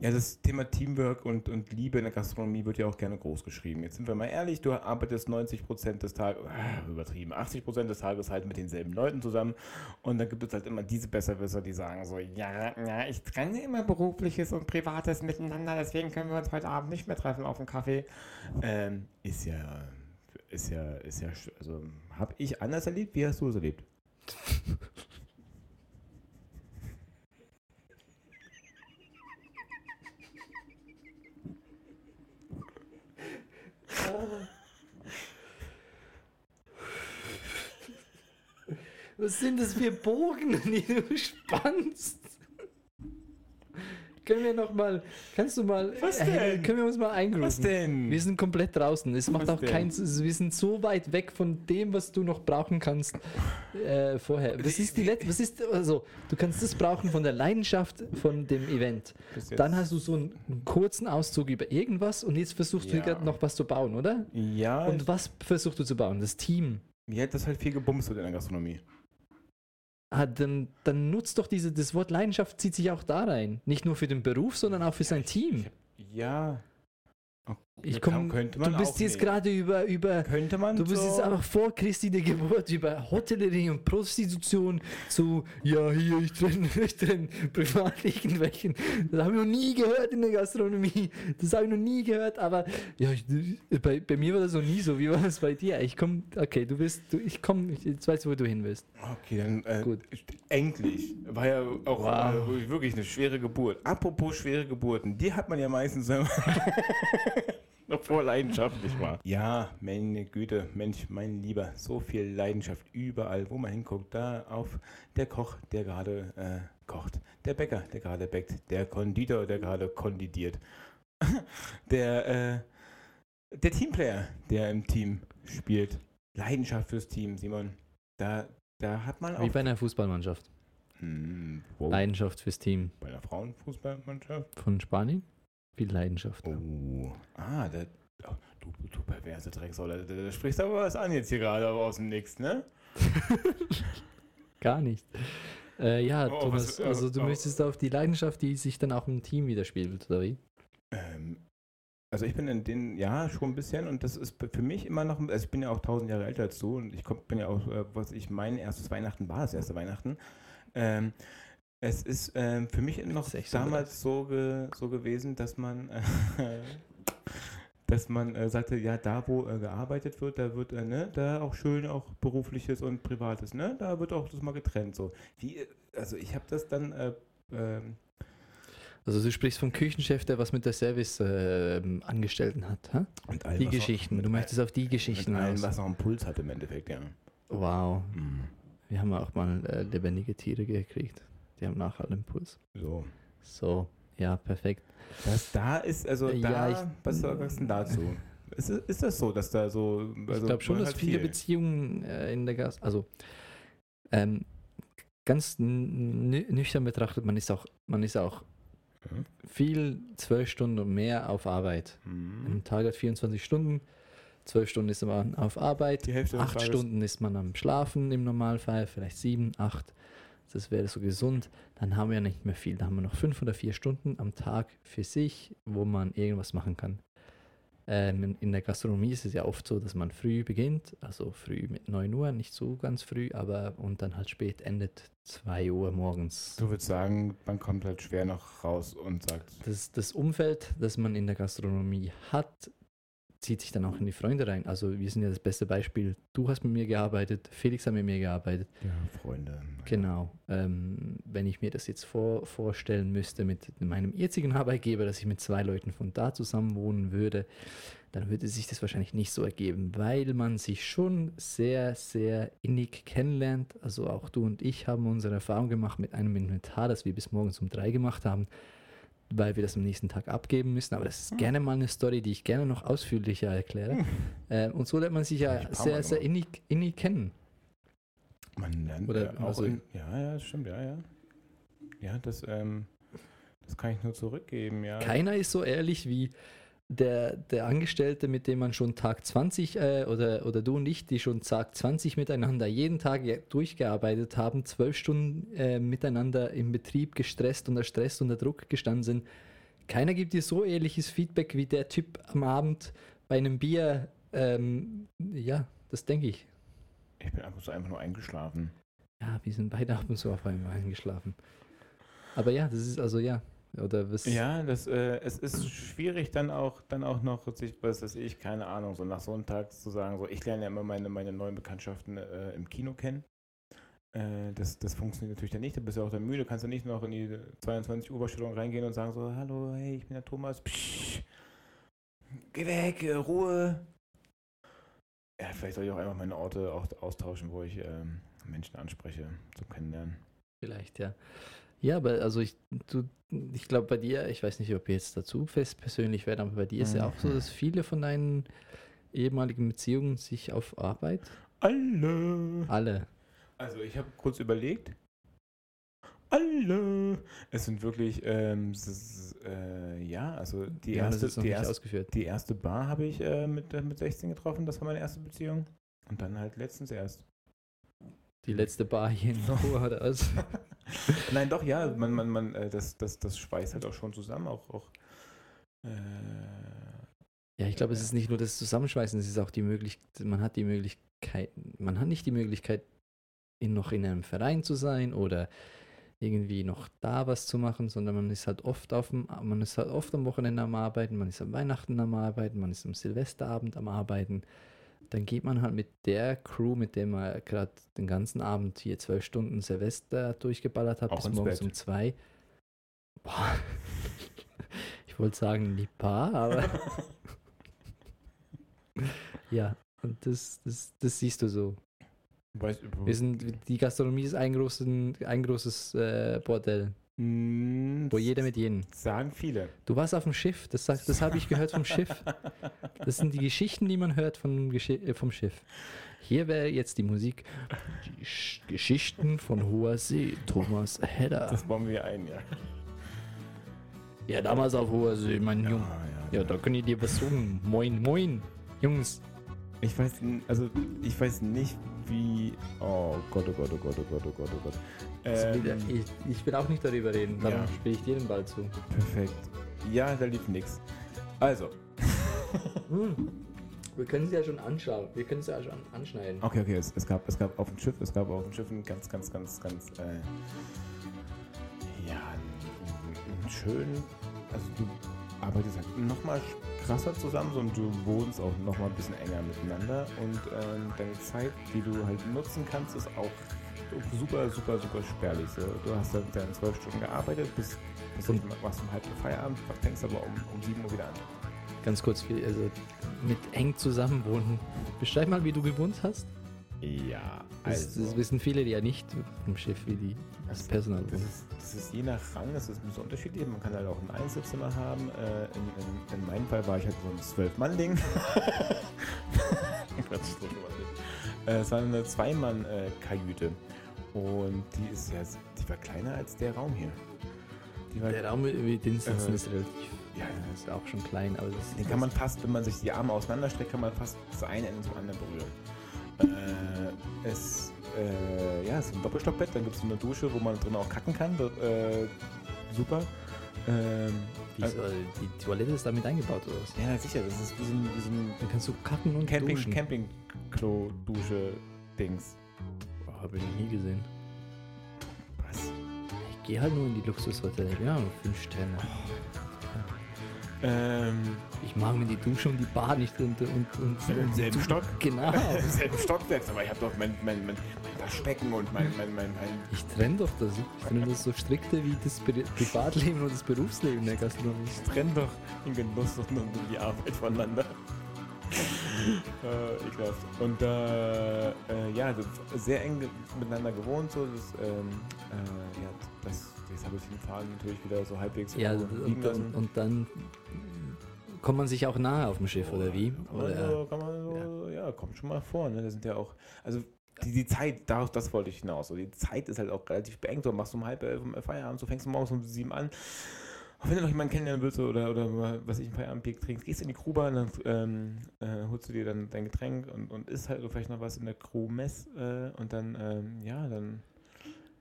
Ja, das Thema Teamwork und, und Liebe in der Gastronomie wird ja auch gerne groß geschrieben. Jetzt sind wir mal ehrlich, du arbeitest 90% des Tages, äh, übertrieben, 80% des Tages halt mit denselben Leuten zusammen und dann gibt es halt immer diese Besserwisser, die sagen so, ja, ja, ich trenne immer berufliches und privates miteinander, deswegen können wir uns heute Abend nicht mehr treffen auf dem Kaffee. Ähm, ist ja, ist ja, ist ja, also habe ich anders erlebt, wie hast du es erlebt? Was sind das für Bogen, die du spannst? Können wir noch mal, kannst du mal, Was äh, denn? können wir uns mal Was eingrooven? denn? Wir sind komplett draußen. Es macht Was auch keinen Sinn. Wir sind so weit weg von dem, was du noch brauchen kannst äh, vorher. Was ist die Let was ist also du kannst das brauchen von der Leidenschaft von dem Event. Dann hast du so einen, einen kurzen Auszug über irgendwas und jetzt versuchst du Ja. gerade noch was zu bauen, oder? ja, Und was versuchst du zu bauen? Das Team. mir hat das halt viel gebumst in der Gastronomie. Ah, dann, dann nutzt doch diese, das Wort Leidenschaft zieht sich auch da rein. Nicht nur für den Beruf, sondern auch für sein Team. Ja. Ich komm, könnte man du bist jetzt nehmen. gerade über, über Könnte man Du bist so jetzt einfach vor Christi der Geburt über Hotellerie und Prostitution zu, ja, hier, ich trenne, ich trenne privat irgendwelchen. Das habe ich noch nie gehört in der Gastronomie. Das habe ich noch nie gehört, aber ja, ich, bei, bei mir war das noch nie so. Wie war das bei dir? Ich komme, okay, du bist, du, ich komme, jetzt weißt du, wo du hin willst. Okay, dann äh, Gut. endlich. War ja auch Wow. äh, wirklich eine schwere Geburt. Apropos schwere Geburten, die hat man ja meistens noch vor Leidenschaft, nicht wahr? Ja, meine Güte, Mensch, mein Lieber, so viel Leidenschaft überall, wo man hinguckt. Da auf der Koch, der gerade äh, kocht, der Bäcker, der gerade bäckt, der Konditor, der gerade kondidiert, der, äh, der Teamplayer, der im Team spielt. Leidenschaft fürs Team, Simon. Da, da hat man auch Wie bei einer Fußballmannschaft. hm, wow. Leidenschaft fürs Team Bei der Frauenfußballmannschaft? von Spanien. Viel Leidenschaft. Oh. Ah, da, oh, du, du perverse Drecksau. Da, da, da sprichst aber was an jetzt hier gerade aber aus dem Nix, ne? Gar nicht. Äh, ja, Oh, Thomas, was- äh, also du oh. möchtest auf die Leidenschaft, die sich dann auch im Team widerspiegelt, oder wie? Ähm, also ich bin in den, ja, schon ein bisschen und das ist für mich immer noch, also ich bin ja auch tausend Jahre älter als du und ich komm, bin ja auch, äh, was ich, mein erstes Weihnachten war das erste Weihnachten. Ähm, es ist ähm, für mich noch 36. damals so, ge, so gewesen, dass man, äh, dass man äh, sagte, ja, da wo äh, gearbeitet wird, da wird, äh, ne, da auch schön auch berufliches und privates, ne, da wird auch das mal getrennt, so. Wie, also ich habe das dann, äh, ähm, Also du sprichst vom Küchenchef, der was mit der Service-Angestellten hat, hä? mit allem, Die Geschichten. mit Du all- möchtest auf die Geschichten Mit allem, was noch einen Puls hat im Endeffekt, ja. Wow. Mhm. Wir haben auch mal äh, lebendige Tiere gekriegt. Die haben nachher einen Impuls. So. So, ja, perfekt. Das da ist, also da, ja, ich- was sagst du dazu? Ist, ist das so, dass da so, also ich glaube schon, dass viele viel. Beziehungen äh, in der Gast, also ähm, ganz nüchtern betrachtet, man ist auch, man ist auch Mhm. viel zwölf Stunden und mehr auf Arbeit. Mhm. Ein Tag hat 24 Stunden, zwölf Stunden ist man auf Arbeit, acht Stunden ist man am Schlafen im Normalfall, vielleicht sieben, acht. Das wäre so gesund. Dann haben wir nicht mehr viel. Dann haben wir noch fünf oder vier Stunden am Tag für sich, wo man irgendwas machen kann. Ähm, in der Gastronomie ist es ja oft so, dass man früh beginnt, also früh mit 9 Uhr, nicht so ganz früh, aber und dann halt spät endet 2 Uhr morgens. Du würdest sagen, man kommt halt schwer noch raus und sagt. Das, das Umfeld, das man in der Gastronomie hat, zieht sich dann auch in die Freunde rein. Also wir sind ja das beste Beispiel. Du hast mit mir gearbeitet, Felix hat mit mir gearbeitet. Ja, Freunde. Genau. Ähm, wenn ich mir das jetzt vor, vorstellen müsste mit meinem jetzigen Arbeitgeber, dass ich mit zwei Leuten von da zusammen wohnen würde, dann würde sich das wahrscheinlich nicht so ergeben, weil man sich schon sehr, sehr innig kennenlernt. Also auch du und ich haben unsere Erfahrung gemacht mit einem Inventar, das wir bis morgens um drei gemacht haben weil wir das am nächsten Tag abgeben müssen. Aber das ist gerne mal eine Story, die ich gerne noch ausführlicher erkläre. Äh, und so lernt man sich ja sehr, sehr innig, innig kennen. Man lernt Oder ja auch also- in, ja, ja, das stimmt, ja, ja. Ja, das, ähm, das kann ich nur zurückgeben, ja. Keiner ist so ehrlich wie der, der Angestellte, mit dem man schon Tag 20 äh, oder, oder du und ich, die schon Tag 20 miteinander jeden Tag durchgearbeitet haben, zwölf Stunden äh, miteinander im Betrieb gestresst, unter Stress, unter Druck gestanden sind. Keiner gibt dir so ehrliches Feedback wie der Typ am Abend bei einem Bier. Ähm, ja, das denke ich. Ich bin ab und zu einfach nur eingeschlafen. Ja, wir sind beide ab und zu auf einmal eingeschlafen. Aber ja, das ist also ja. Oder was? Ja, das, äh, es ist schwierig dann auch, dann auch noch, sich, was weiß ich, keine Ahnung, so nach so einem Tag zu sagen, so, ich lerne ja immer meine, meine neuen Bekanntschaften äh, im Kino kennen. Äh, das, das funktioniert natürlich dann nicht, da bist du auch dann müde, kannst du nicht noch in die 22 Uhr Überstellung reingehen und sagen so, hallo, hey, ich bin der Thomas, Psch, geh weg, äh, Ruhe. Ja, vielleicht soll ich auch einfach meine Orte auch austauschen, wo ich ähm, Menschen anspreche zum Kennenlernen. Vielleicht, ja. Ja, aber also ich, du, ich glaube bei dir, ich weiß nicht, ob wir jetzt dazu fest persönlich werden, aber bei dir ist ja auch so, Mhm. dass viele von deinen ehemaligen Beziehungen sich auf Arbeit, Alle. alle, Also ich habe kurz überlegt. Alle. Es sind wirklich, ähm, ist, äh, ja, also die das erste, die erste, ausgeführt. die erste Bar habe ich äh, mit, äh, mit 16 getroffen, das war meine erste Beziehung. Und dann halt letztens erst. Die letzte Bar hier in Noah oder was? Nein, doch, ja, man, man, man, äh, das, das, das schweißt halt auch schon zusammen, auch, auch äh, Ja, ich glaube, es ist nicht nur das Zusammenschweißen, es ist auch die Möglichkeit, man hat die Möglichkeit, man hat nicht die Möglichkeit, in, noch in einem Verein zu sein oder irgendwie noch da was zu machen, sondern man ist halt oft auf dem, man ist halt oft am Wochenende am Arbeiten, man ist am Weihnachten am Arbeiten, man ist am Silvesterabend am Arbeiten. Dann geht man halt mit der Crew, mit der man gerade den ganzen Abend hier zwölf Stunden Silvester durchgeballert hat, Auch bis morgens Bett. um zwei. Boah. Ich wollte sagen, die Paar, aber ja, und das, das, das siehst du so. Weißt, Wir sind, die Gastronomie ist ein, großen, ein großes äh, Bordell, wo jeder mit jedem. Sagen viele. Du warst auf dem Schiff, das, sagt- das habe ich gehört vom Schiff. Das sind die Geschichten, die man hört vom, Geschi äh, vom Schiff. Hier wäre jetzt die Musik. Die Sch Geschichten von hoher See, Thomas Hedder. Das bauen wir ein, ja. Ja, damals auf hoher See, mein Junge. ja, Ja, da können die dir was sagen. Moin, moin, Jungs. Ich weiß, also ich weiß nicht, wie. Oh Gott, oh Gott, oh Gott, oh Gott, oh Gott, oh Gott. Will- Ähm, ich, ich will auch nicht darüber reden, darum Ja. spiele ich dir den Ball zu. perfekt. Ja, da lief nix. Also. Hm. Wir können es ja schon anschauen. Wir können es ja schon anschneiden. Okay, okay, es, es, gab, es gab auf dem Schiff, es gab auf dem Schiff ein ganz, ganz, ganz, ganz, äh, ja, schönen, also du arbeitest halt nochmal krasser zusammen und du wohnst auch nochmal ein bisschen enger miteinander und ähm, deine Zeit, die du halt nutzen kannst, ist auch super, super, super spärlich. So. Du hast halt dann zwölf Stunden gearbeitet, bis, bis Und- machst um halb Feierabend, fängst aber um, um sieben Uhr wieder an. Ganz kurz, also mit eng zusammenwohnen. Beschreib mal, wie du gewohnt hast. Ja, Das, das wissen viele ja nicht im Schiff, wie die das Personal Das ist, das ist je nach Rang, das ist ein bisschen unterschiedlich. Man kann halt auch ein Einzelzimmer haben. Äh, in, in, in meinem Fall war ich halt so ein Zwölf-Mann-Ding. Quatsch. Äh, Es war eine Zweimann-Kajüte. Und die ist ja, die war kleiner als der Raum hier. War, Der Raum mit den Sitzen Äh, ist relativ. ja, Ja, ist auch schon klein, aber das den kann man fast, wenn man sich die Arme auseinanderstreckt, kann man fast das eine Ende zum anderen berühren. Äh, es, äh, ja, es ist ein Doppelstockbett, dann gibt es eine Dusche, wo man drin auch kacken kann. Das, äh, super. Ähm, Also- die Toilette ist damit eingebaut oder was? Ja, sicher, das ist wie so ein, wie so ein Dann kannst du kacken und Camping, duschen. Camping-Klo-Dusche-Dings. Oh, Habe ich noch nie gesehen. Was? Ich gehe halt nur in die Luxushotels. Ja, nur fünf Sterne. Ähm, Ich mag mir die Dusche und die Bar nicht und und und, Im selben Stock? Genau. Im selben Stockwerk, aber ich habe doch mein, mein, mein, mein Waschbecken und mein, mein, mein, mein Ich trenne doch das. Ich trenne das so strikte wie das Pri- Privatleben und das Berufsleben der Gastronomie. trenn doch den Genuss und und die Arbeit voneinander. äh, ekelhaft. Und äh, äh, ja, das ist sehr eng miteinander gewohnt, so das, ähm, äh, ja, das, jetzt habe ich den Faden natürlich wieder so halbwegs Ja, und, und, und dann kommt man sich auch nahe auf dem Schiff, oder wie? Oder, so, man so, ja. kommt schon mal vor, ne? Da sind ja auch, also die, die Zeit, darauf, das wollte ich hinaus. So, die Zeit ist halt auch relativ beengt. Du machst um halb elf Feierabend, so fängst du morgens um sieben an. Und wenn du noch jemanden kennenlernen willst oder, oder mal, was ich, ein Feierabendbier trinkst, gehst in die Crewbar, dann ähm, äh, holst du dir dann dein Getränk und, und isst halt vielleicht noch was in der Crew-Mess äh, und dann, ähm, ja, dann.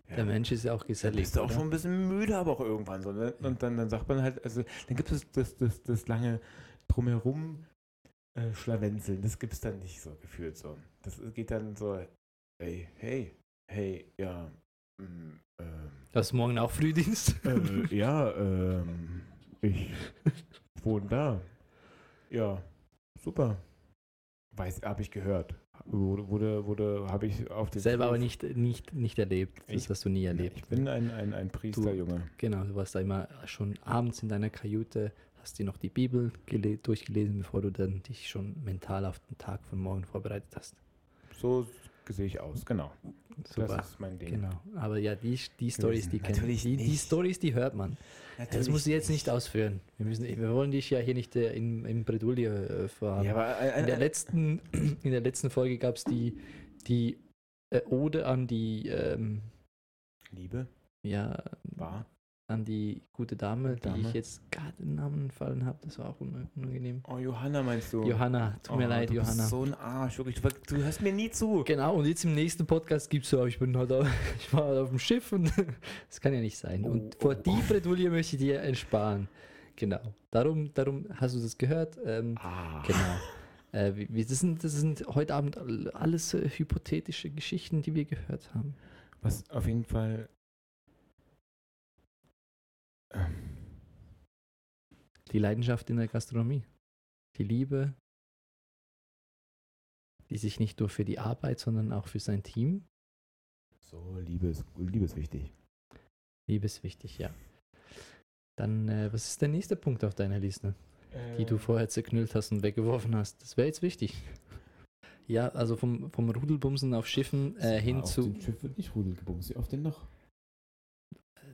Ja, der Mensch ist ja auch dann gesellig. bist du auch oder? schon ein bisschen müde, aber auch irgendwann so. Ne? Und dann, dann sagt man halt, also dann gibt es das, das, das lange drumherum äh, Schlawenzeln. Das gibt es dann nicht so gefühlt so. Das geht dann so, ey, hey, hey, ja, mm, ähm, Hast du morgen auch Frühdienst? äh, ja, ähm, ich wohne da. Ja, super. Weiß, habe ich gehört. Wurde, wurde, wurde habe ich auf den Selber aber nicht, nicht, nicht erlebt. Das Ich- hast du nie erlebt. Ich bin ein, ein, ein Priesterjunge. Genau, du warst da immer schon abends in deiner Kajüte, hast dir noch die Bibel gele durchgelesen, bevor du dann dich schon mental auf den Tag von morgen vorbereitet hast. So sehe ich aus, genau. Super. Das ist mein Ding. Genau. Aber ja, die, die Stories, die kennt Natürlich die, die. Stories, die hört man. das musst du jetzt nicht ausführen. Wir, müssen, wir wollen dich ja hier nicht äh, in, in Bredouille äh, vorhaben. Ja, aber ein, in, der ein, letzten, in der letzten Folge gab es die, die äh, Ode an die, ähm, Liebe ja, war. An die gute Dame, die Dame. ich jetzt gerade den Namen fallen habe. Das war auch un- unangenehm. Oh, Johanna meinst du? Johanna, tut mir oh, leid, du Johanna. Bist so ein Arsch, wirklich. Du, du hörst mir nie zu. Genau, und jetzt im nächsten Podcast gibt es so, ich bin halt auf, ich war halt auf dem Schiff und das kann ja nicht sein. Und Oh, vor oh. die Bredouille möchte ich dir ersparen. Genau. Darum, darum hast du das gehört. Ähm, Ah. genau. Äh, wie- das, sind, das sind heute Abend all- alles äh, hypothetische Geschichten, die wir gehört haben. Was auf jeden Fall. Ähm, Die Leidenschaft in der Gastronomie. Die Liebe, die sich nicht nur für die Arbeit, sondern auch für sein Team. so, Liebe ist, Liebe ist wichtig. Liebe ist wichtig, ja. Dann, äh, was ist der nächste Punkt auf deiner Liste? die du vorher zerknüllt hast und weggeworfen hast. Das wäre jetzt wichtig. Ja, also vom, vom Rudelbumsen auf Schiffen äh, hin auf zu. dem Schiff wird nicht Rudelgebumst. Wie oft denn noch?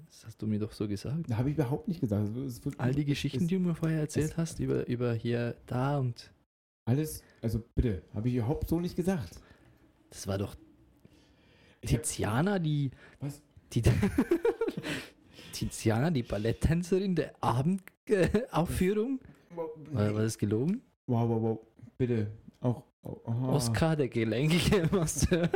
Das hast du mir doch so gesagt. Habe ich überhaupt nicht gesagt. All die Geschichten, es- die du mir vorher erzählt hast, über, über hier, da und. Alles, also bitte, habe ich überhaupt so nicht gesagt. Das war doch Ich hab, Tiziana, die. Was? Die, Tiziana, die Balletttänzerin der Abendaufführung. Oder war das gelogen? Wow, wow, wow. Bitte. Auch. Oh, oh. Oscar, der gelenkige Master.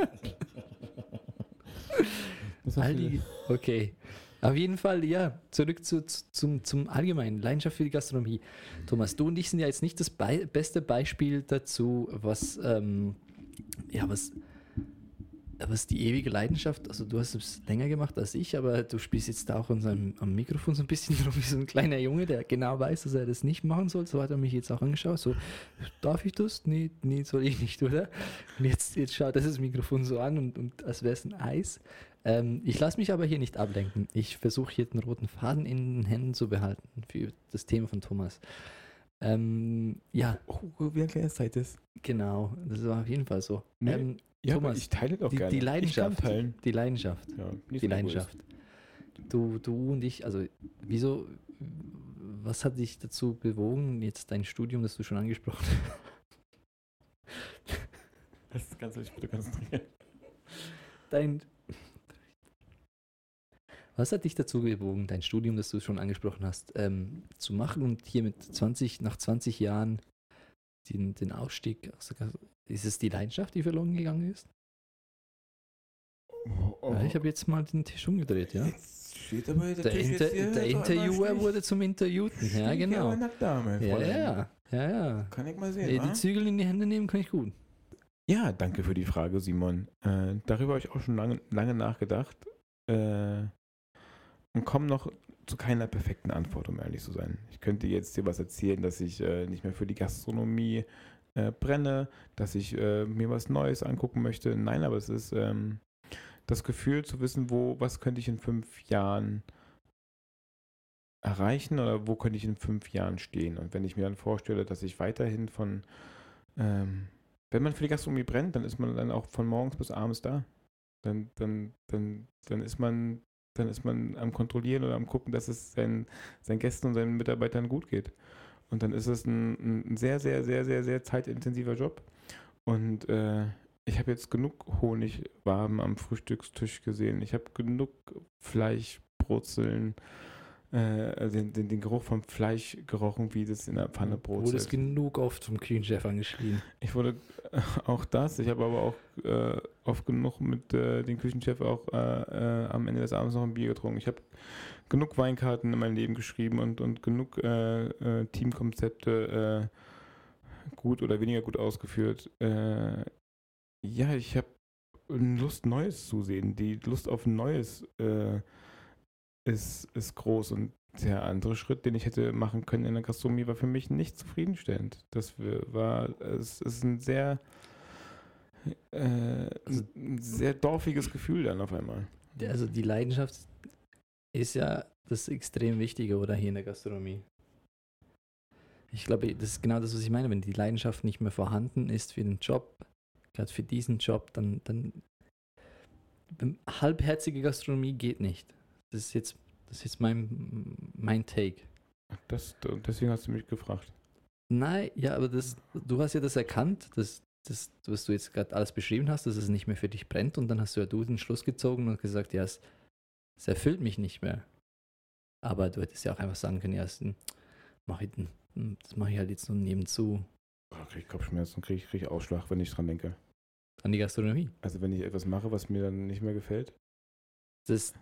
War All die, okay. Auf jeden Fall, ja, zurück zu, zu, zum, zum Allgemeinen. Leidenschaft für die Gastronomie. Thomas, du und ich sind ja jetzt nicht das Bei beste Beispiel dazu, was, ähm, ja, was, was die ewige Leidenschaft, also du hast es länger gemacht als ich, aber du spielst jetzt da auch an seinem, am Mikrofon so ein bisschen rum wie so ein kleiner Junge, der genau weiß, dass er das nicht machen soll. So hat er mich jetzt auch angeschaut. So, darf ich das? Nee, nee, soll ich nicht, oder? Und jetzt, jetzt schaut das Mikrofon so an und, und als wäre es ein Eis. Ähm, ich lasse mich aber hier nicht ablenken. Ich versuche hier den roten Faden in den Händen zu behalten für das Thema von Thomas. Ähm, ja, Oh, wie eine kleine Zeit ist. genau. Das war auf jeden Fall so. Nee, Ähm, Ja, Thomas, ich teile doch die, gerne. die Ich Leidenschaft. kann teilen. Die Leidenschaft. Ja, Die Leidenschaft. Du, du und ich, also wieso, was hat dich dazu bewogen, jetzt dein Studium, das du schon angesprochen hast? Das kannst du dich bitte konzentrieren. Dein. Was hat dich dazu bewogen, dein Studium, das du schon angesprochen hast, ähm, zu machen und hier mit 20, nach 20 Jahren den, den Ausstieg der Ist es die Leidenschaft, die verloren gegangen ist? Oh, oh. Ja, ich habe jetzt mal den Tisch umgedreht, ja. Jetzt steht aber Der, Inter der Interviewer wurde zum Interviewten. Ja, genau. Nackt da, mein Ja, ja, ja, ja. Kann ich mal Ey, sehen, die wa? Zügel in die Hände nehmen kann ich gut. Ja, danke für die Frage, Simon. Äh, darüber habe ich auch schon lange, lange nachgedacht äh, und komme noch zu keiner perfekten Antwort, um ehrlich zu sein. Ich könnte jetzt dir was erzählen, dass ich äh, nicht mehr für die Gastronomie äh, brenne, dass ich äh, mir was Neues angucken möchte. Nein, aber es ist ähm, das Gefühl zu wissen, wo, was könnte ich in fünf Jahren erreichen oder wo könnte ich in fünf Jahren stehen. Und wenn ich mir dann vorstelle, dass ich weiterhin von ähm, wenn man für die Gastronomie brennt, dann ist man dann auch von morgens bis abends da. Dann, dann, dann, dann ist man, dann ist man am Kontrollieren oder am gucken, dass es seinen, seinen Gästen und seinen Mitarbeitern gut geht. Und dann ist es ein, ein sehr, sehr, sehr, sehr, sehr zeitintensiver Job. Und äh, ich habe jetzt genug Honigwaben am Frühstückstisch gesehen. Ich habe genug Fleischbrutzeln, äh, den, den, den Geruch vom Fleisch gerochen, wie das in der Pfanne Wurde es genug oft vom Küchenchef angeschrien. Ich wurde äh, auch das, ich habe aber auch äh, oft genug mit äh, dem Küchenchef auch äh, äh, am Ende des Abends noch ein Bier getrunken. Ich habe genug Weinkarten in mein Leben geschrieben und, und genug Teamkonzepte gut oder weniger gut ausgeführt. Ja, ich habe Lust, Neues zu sehen. Die Lust auf Neues äh, ist, ist groß und der andere Schritt, den ich hätte machen können in der Gastronomie, war für mich nicht zufriedenstellend. Das war, es ist ein sehr, äh, ein sehr dorfiges Gefühl dann auf einmal. Also die Leidenschaft ist ja das extrem Wichtige, oder hier in der Gastronomie. Ich glaube, das ist genau das, was ich meine. Wenn die Leidenschaft nicht mehr vorhanden ist für den Job, gerade für diesen Job, dann, dann halbherzige Gastronomie geht nicht. Das ist jetzt, das ist jetzt mein, mein Take. Das, deswegen hast du mich gefragt. Nein, ja, aber das, du hast ja das erkannt, dass das, was du jetzt gerade alles beschrieben hast, dass es nicht mehr für dich brennt und dann hast du ja du den Schluss gezogen und gesagt, ja, es, es erfüllt mich nicht mehr. Aber du hättest ja auch einfach sagen können, ja, es, mach ich, das mache ich halt jetzt nur nebenzu Oh, krieg ich Kopfschmerzen, krieg ich, krieg ich Ausschlag, wenn ich dran denke. an die Gastronomie. Also wenn ich etwas mache, was mir dann nicht mehr gefällt. Das,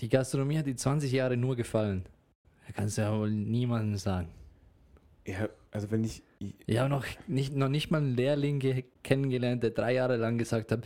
die Gastronomie hat die 20 Jahre nur gefallen. Da kannst du ja wohl niemandem sagen. Ja, also wenn ich, Ich habe noch nicht, noch nicht mal einen Lehrling ge- kennengelernt, der drei Jahre lang gesagt hat,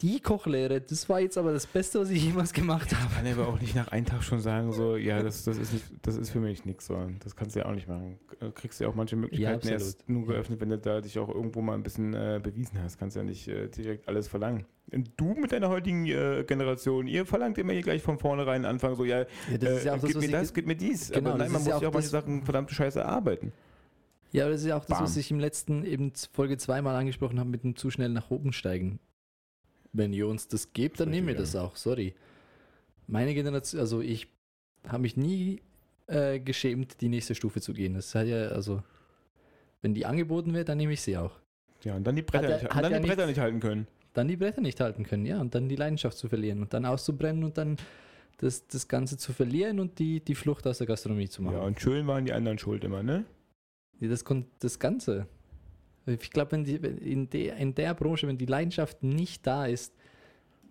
die Kochlehre, das war jetzt aber das Beste, was ich jemals gemacht habe. kann aber auch nicht nach einem Tag schon sagen, so, ja, das, das, ist, nicht, das ist für mich nichts. So. Das kannst du ja auch nicht machen. Du kriegst ja auch manche Möglichkeiten absolut. erst nur geöffnet, wenn du da dich auch irgendwo mal ein bisschen äh, bewiesen hast. Kannst ja nicht äh, direkt alles verlangen. Und du mit deiner heutigen äh, Generation, ihr verlangt immer hier gleich von vornherein anfangen, so, ja, Ja, das äh, ja auch das, gib was mir ich das, gib mir dies. Genau, aber nein, man muss ja ja auch auch manche Sachen verdammte Scheiße erarbeiten. Ja, aber das ist ja auch das, was Bam. ich im letzten eben Folge zweimal angesprochen habe mit dem zu schnell nach oben steigen. Wenn ihr uns das gebt, dann nehmen wir das auch, sorry. Meine Generation, also ich habe mich nie äh, geschämt, die nächste Stufe zu gehen. Das hat ja, also, wenn die angeboten wird, dann nehme ich sie auch. Ja, und dann die Bretter, ja- nicht, hat und dann die Bretter nichts- nicht halten können. Dann die Bretter nicht halten können, ja, und dann die Leidenschaft zu verlieren und dann auszubrennen und dann das, das Ganze zu verlieren und die, die Flucht aus der Gastronomie zu machen. Ja, und schön waren die anderen schuld immer, ne? Ja, Das, das Ganze. Ich glaube, in, der, in der Branche, wenn die Leidenschaft nicht da ist,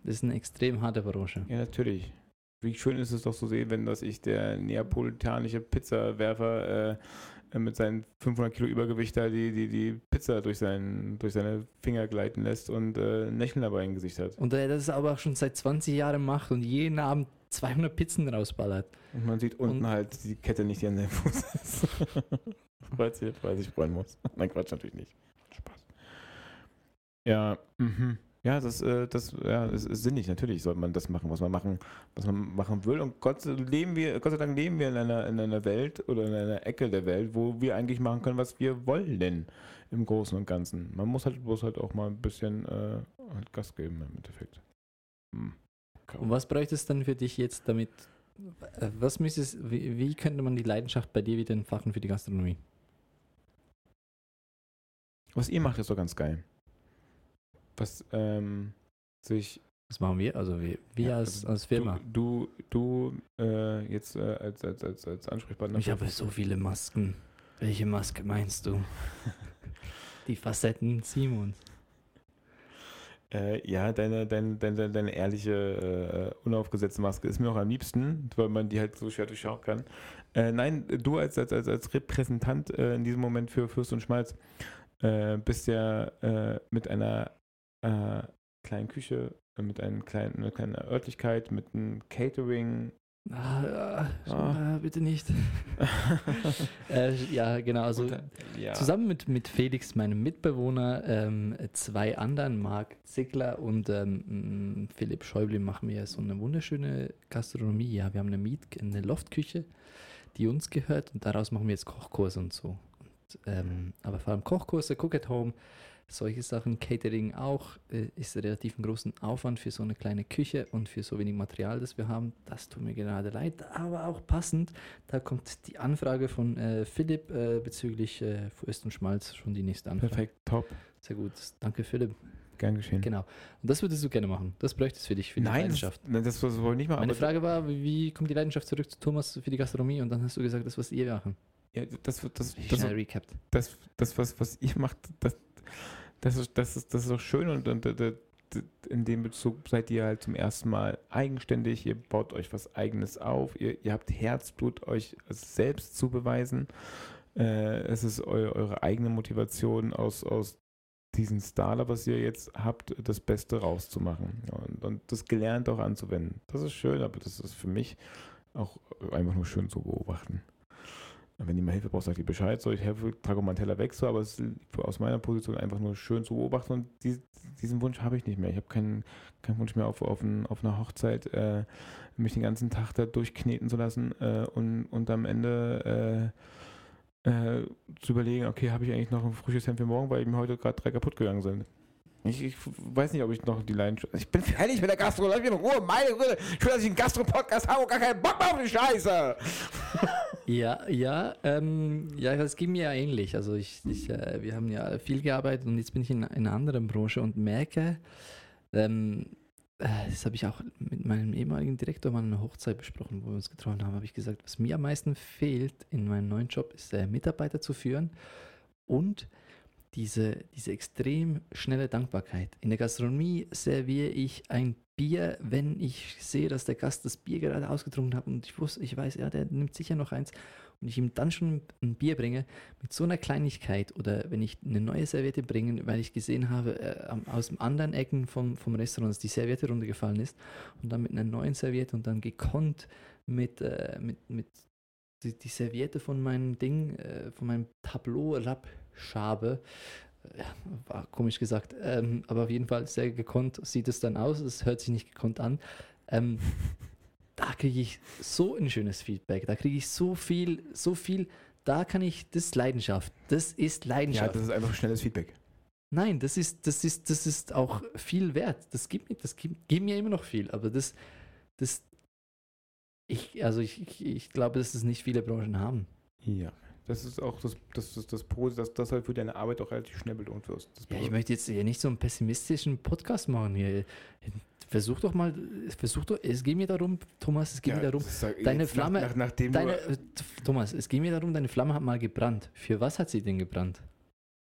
das ist eine extrem harte Branche. Ja, natürlich. Wie schön ist es doch zu sehen, wenn das ich der neapolitanische Pizzawerfer äh, äh, mit seinen 500 Kilo Übergewicht da die, die, die Pizza durch, seinen, durch seine Finger gleiten lässt und äh, ein Lächeln dabei im Gesicht hat. Und er das aber auch schon seit 20 Jahren macht und jeden Abend 200 Pizzen rausballert. Und man sieht unten Und- halt die Kette nicht, die an seinem Fuß ist. sich, weil sich freuen muss. Nein, Quatsch, natürlich nicht. Spaß. Ja, mhm. Ja, das, äh, das ja, es ist sinnig. Natürlich sollte man das machen, was man machen, was man machen will. Und Gott, sei- leben wir, Gott sei Dank leben wir in einer, in einer Welt oder in einer Ecke der Welt, wo wir eigentlich machen können, was wir wollen im Großen und Ganzen. Man muss halt bloß halt auch mal ein bisschen äh, halt Gas geben im Endeffekt. Hm. Und was bräuchte es dann für dich jetzt damit? äh, Was müsste es, wie, wie könnte man die Leidenschaft bei dir wieder entfachen für die Gastronomie? Was ihr macht, ist doch ganz geil. Was ähm, sich Was machen wir? Also wir, wir Ja, als, also als Firma. Du, du, du äh, jetzt äh, als, als, als, als Ansprechpartner. Ich habe so viele Masken. Welche Maske meinst du? die Facetten Simons. Äh, ja, deine, deine, deine, deine ehrliche, äh, unaufgesetzte Maske ist mir auch am liebsten, weil man die halt so schwer durchschauen kann. Äh, nein, du als, als, als, als Repräsentant äh, in diesem Moment für Fürst und Schmalz äh, bist ja äh, mit einer kleinen Küche, mit einer kleinen, einer kleinen Örtlichkeit, mit einem Catering, Ah, ah. bitte nicht. äh, ja, genau. Also Und, ja. zusammen mit, mit Felix, meinem Mitbewohner, ähm, zwei anderen, Marc Ziegler und ähm, Philipp Schäuble, machen wir so eine wunderschöne Gastronomie. Ja, wir haben eine Miet, eine Loftküche, die uns gehört und daraus machen wir jetzt Kochkurse und so. Ähm, aber vor allem Kochkurse, Cook at Home, solche Sachen. Catering auch äh, ist relativ ein großen Aufwand für so eine kleine Küche und für so wenig Material, das wir haben. Das tut mir gerade leid, aber auch passend. Da kommt die Anfrage von äh, Philipp äh, bezüglich äh, Fürst und Schmalz, schon die nächste Anfrage. Perfekt, top. Sehr gut. Danke, Philipp. Gern geschehen. Genau. Und das würdest du gerne machen. Das bräuchtest für dich, für die Nein, Leidenschaft. Nein, das, das wollte ich nicht machen. Meine Frage war, wie kommt die Leidenschaft zurück zu Thomas für die Gastronomie? Und dann hast du gesagt, das, was ihr machen. Ja, das, das, das, das, recapped. das, das was, was ich mache, das, das ist, das ist, das ist auch schön und, und, und in dem Bezug seid ihr halt zum ersten Mal eigenständig, ihr baut euch was eigenes auf, ihr, ihr habt Herzblut, euch selbst zu beweisen. Äh, es ist eu, eure eigene Motivation aus, aus diesen Startup, was ihr jetzt habt, das Beste rauszumachen und, und das gelernt auch anzuwenden. Das ist schön, aber das ist für mich auch einfach nur schön zu beobachten. Wenn mal Hilfe braucht, sagt die Bescheid, soll ich helfen, trage meinen Teller weg, so, aber es ist aus meiner Position einfach nur schön zu beobachten und die, diesen Wunsch habe ich nicht mehr. Ich habe keinen, keinen Wunsch mehr auf, auf, ein, auf einer Hochzeit, äh, mich den ganzen Tag da durchkneten zu lassen äh, und, und am Ende äh, äh zu überlegen, okay, habe ich eigentlich noch ein frisches Hemd für morgen, weil mir heute gerade drei kaputt gegangen sind. Ich, ich, weiß nicht, ob ich noch die Leidenschaft. Ich bin fertig mit der Gastro. Lass mich in Ruhe. Meine Güte. Ich will, dass ich einen Gastro-Podcast habe und gar keinen Bock mehr auf die Scheiße. Ja, ja, ähm, ja, das ging mir ja ähnlich. Also ich, ich äh, wir haben ja viel gearbeitet und jetzt bin ich in, in einer anderen Branche und merke, ähm, äh, das habe ich auch mit meinem ehemaligen Direktor mal in einer Hochzeit besprochen, wo wir uns getroffen haben, habe ich gesagt, was mir am meisten fehlt in meinem neuen Job, ist äh, Mitarbeiter zu führen und diese, diese extrem schnelle Dankbarkeit. In der Gastronomie serviere ich ein Bier, wenn ich sehe, dass der Gast das Bier gerade ausgetrunken hat und ich wusste, ich weiß, ja, der nimmt sicher noch eins und ich ihm dann schon ein Bier bringe, mit so einer Kleinigkeit oder wenn ich eine neue Serviette bringe, weil ich gesehen habe, äh, aus dem anderen Ecken vom, vom Restaurant, dass die Serviette runtergefallen ist und dann mit einer neuen Serviette und dann gekonnt mit, äh, mit, mit die, die Serviette von meinem Ding, äh, von meinem Tableau Rap Schabe. Ja, war komisch gesagt, ähm, aber auf jeden Fall sehr gekonnt sieht es dann aus. Es hört sich nicht gekonnt an. Ähm, da kriege ich so ein schönes Feedback. Da kriege ich so viel, so viel. Da kann ich, das ist Leidenschaft. Das ist Leidenschaft. Ja, das ist einfach schnelles Feedback. Nein, das ist, das ist, das ist auch viel wert. Das gibt mir, das gibt, gibt mir immer noch viel. Aber das, das, ich, also ich, ich, ich glaube, dass es nicht viele Branchen haben. Ja. Das ist auch das, das, das, das Pose, dass das halt für deine Arbeit auch relativ schnell belohnt wirst. Ja, ich möchte jetzt hier nicht so einen pessimistischen Podcast machen hier. Versuch doch mal, versuch doch, es geht mir darum, Thomas, es geht ja, mir darum, deine Flamme, nach, nach, deine, Thomas, es geht mir darum, deine Flamme hat mal gebrannt. Für was hat sie denn gebrannt?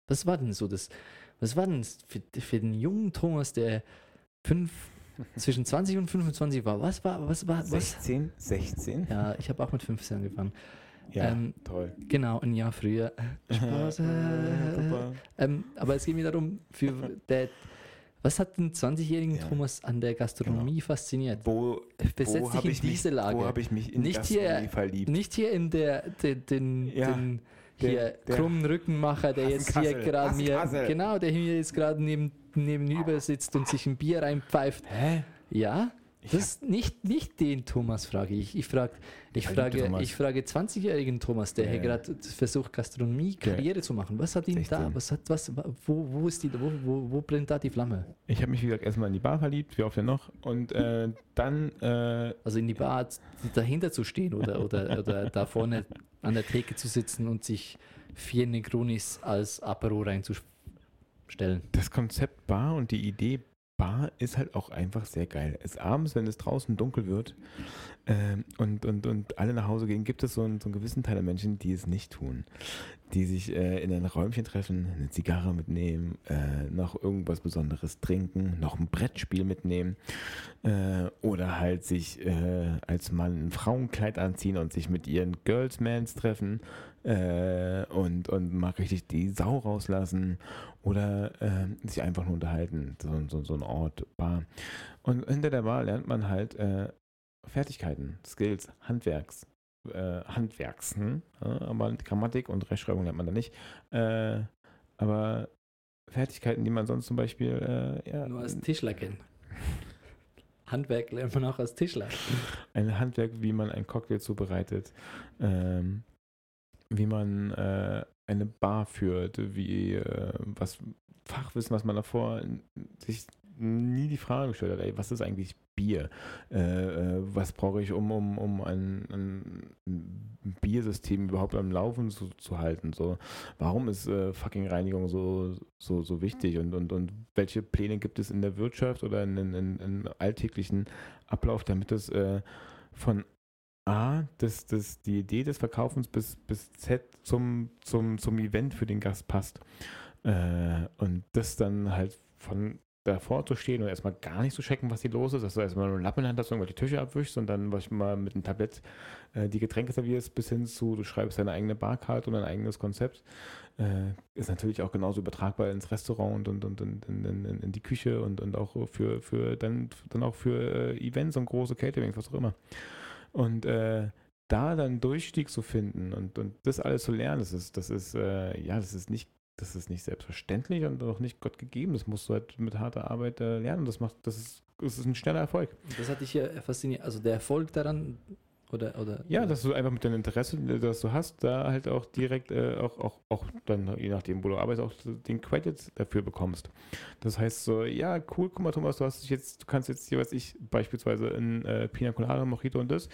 Was war denn so das, was war denn für, für den jungen Thomas, der fünf, zwischen 20 und 25 war, was war, was war, was? 16, 16? Ja, ich habe auch mit 15 angefangen. Ja, ähm, toll. Genau, ein Jahr früher. Spaß. Äh, ähm, aber es geht mir darum, für der, was hat den 20-jährigen ja. Thomas an der Gastronomie genau. fasziniert? Wo, Versetz wo dich in diese mich, Lage. Wo habe ich mich in nicht hier, verliebt? Nicht hier in der, den, den, ja. den hier der, krummen Rückenmacher, der jetzt hier gerade mir, genau, der hier jetzt gerade neben, nebenüber sitzt und sich ein Bier reinpfeift. Hä? Ja, das ist nicht, nicht den Thomas frage ich. Ich, frag, ich, frage, ich frage 20-jährigen Thomas, der ja, hier gerade versucht, Gastronomie, Karriere ja. zu machen. Was hat ihn 16. da? Was hat, was, wo, wo, ist die, wo, wo, wo brennt da die Flamme? Ich habe mich, wie gesagt, erstmal in die Bar verliebt, wie oft ja noch. Und äh, dann. Äh, also in die Bar dahinter zu stehen oder, oder, oder da vorne an der Theke zu sitzen und sich vier Negronis als Apero reinzustellen. Das Konzept Bar und die Idee Bar ist halt auch einfach sehr geil. Es abends, wenn es draußen dunkel wird ähm, und, und, und alle nach Hause gehen, gibt es so einen, so einen gewissen Teil der Menschen, die es nicht tun. die sich äh, in ein Räumchen treffen, eine Zigarre mitnehmen, äh, noch irgendwas Besonderes trinken, noch ein Brettspiel mitnehmen äh, oder halt sich äh, als Mann ein Frauenkleid anziehen und sich mit ihren Girlsmans treffen äh, und, und mal richtig die Sau rauslassen oder äh, sich einfach nur unterhalten, so, so, so ein Ort, Bar. Und hinter der Bar lernt man halt Fertigkeiten, Skills, Handwerks, äh, Handwerks, hm? ja, aber Grammatik und Rechtschreibung lernt man da nicht. Äh, aber Fertigkeiten, die man sonst zum Beispiel äh, ja, nur als Tischler kennt. Handwerk lernt man auch als Tischler. Ein Handwerk, wie man einen Cocktail zubereitet, ähm, wie man äh, eine Bar führt, wie äh, was Fachwissen, was man davor sich nie die Frage gestellt hat, ey, was ist eigentlich Bier? Äh, äh, was brauche ich, um, um, um ein, ein Biersystem überhaupt am Laufen zu, zu halten? So, warum ist äh, fucking Reinigung so, so, so wichtig? Und, und, und welche Pläne gibt es in der Wirtschaft oder in, in, in, in alltäglichen Ablauf, damit es äh, von A, das, das, die Idee des Verkaufens bis, bis Z zum, zum, zum Event für den Gast passt. Äh, und das dann halt von davor zu stehen und erstmal gar nicht zu checken, was hier los ist, dass du erstmal nur einen Lappen in der Hand hast und die Tische abwischst und dann was mal mit einem Tablett äh, die Getränke servierst, bis hin zu, du schreibst deine eigene Barcard und ein eigenes Konzept, äh, ist natürlich auch genauso übertragbar ins Restaurant und, und, und in, in, in, die Küche und, und auch für, für dann, dann auch für äh, Events und große Caterings, was auch immer. Und äh, da dann Durchstieg zu finden und, und das alles zu lernen, das ist, das ist, äh, ja, das ist nicht das ist nicht selbstverständlich und auch nicht Gott gegeben. Das musst du halt mit harter Arbeit äh, lernen. Das macht, das ist, das ist ein schneller Erfolg. Das hat dich ja fasziniert. Also der Erfolg daran oder, oder ja, oder? dass du einfach mit deinem Interesse, das du hast, da halt auch direkt äh, auch, auch, auch dann, je nachdem, wo du arbeitest, auch den Credit dafür bekommst. Das heißt so, ja, cool, guck mal, Thomas, du hast dich jetzt, du kannst jetzt hier, was ich, beispielsweise in äh, Pina Colada, Mojito und das,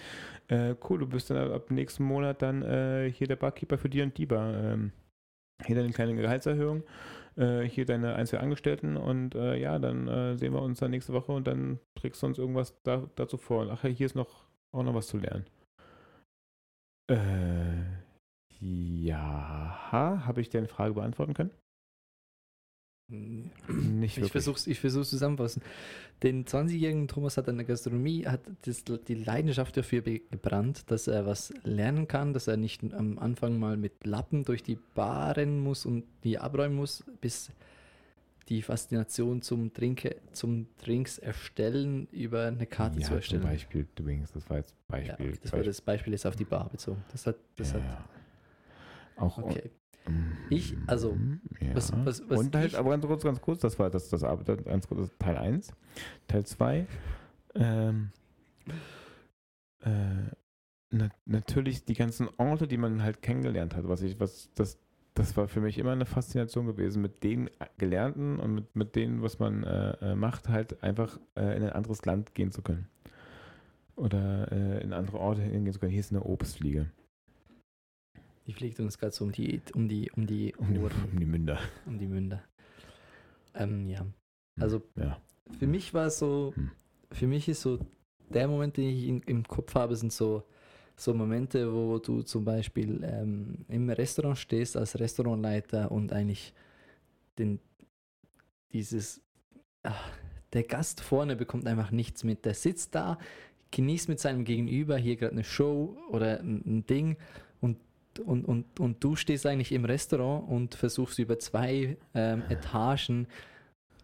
äh, cool, du bist dann ab nächsten Monat dann äh, hier der Barkeeper für dir und die Bar. Ähm, hier deine kleine Gehaltserhöhung, äh, hier deine Einzelangestellten und äh, ja, dann äh, sehen wir uns dann nächste Woche und dann trägst du uns irgendwas da, dazu vor. Ach, hier ist noch auch noch was zu lernen. Äh, ja, habe ich deine Frage beantworten können? Nicht ich versuche es ich versuch's zusammenfassen. Den 20-jährigen Thomas hat an der Gastronomie hat das, die Leidenschaft dafür gebrannt, dass er was lernen kann, dass er nicht am Anfang mal mit Lappen durch die Bar rennen muss und die abräumen muss, bis die Faszination zum Trinke, zum Drinks erstellen über eine Karte ja, zu erstellen. Zum Beispiel Drinks, das war jetzt Beispiel. Ja, das war das Beispiel jetzt auf die Bar bezogen. Das hat, das ja, hat. Auch okay. Ich, also, ja. was, was, was Und halt, aber ganz kurz, ganz kurz, das war das, das, das, ganz kurz, Teil 1. Teil 2, ähm, äh, na, natürlich die ganzen Orte, die man halt kennengelernt hat, was ich, was, das, das war für mich immer eine Faszination gewesen, mit den Gelernten und mit, mit denen, was man äh, äh macht, halt einfach äh, in ein anderes Land gehen zu können. Oder äh, in andere Orte hingehen zu können. Hier ist eine Obstfliege. Die fliegt uns gerade so um die, um die, um die um, die, um die Münder. Um die Münder. Ähm, ja. Hm, also ja. für mich war es so, hm. für mich ist so, der Moment, den ich in, im Kopf habe, sind so, so Momente, wo du zum Beispiel ähm, im Restaurant stehst als Restaurantleiter und eigentlich den, dieses, ach, der Gast vorne bekommt einfach nichts mit. Der sitzt da, genießt mit seinem Gegenüber hier gerade eine Show oder ein, Ding und und, und, und du stehst eigentlich im Restaurant und versuchst über zwei ähm, Etagen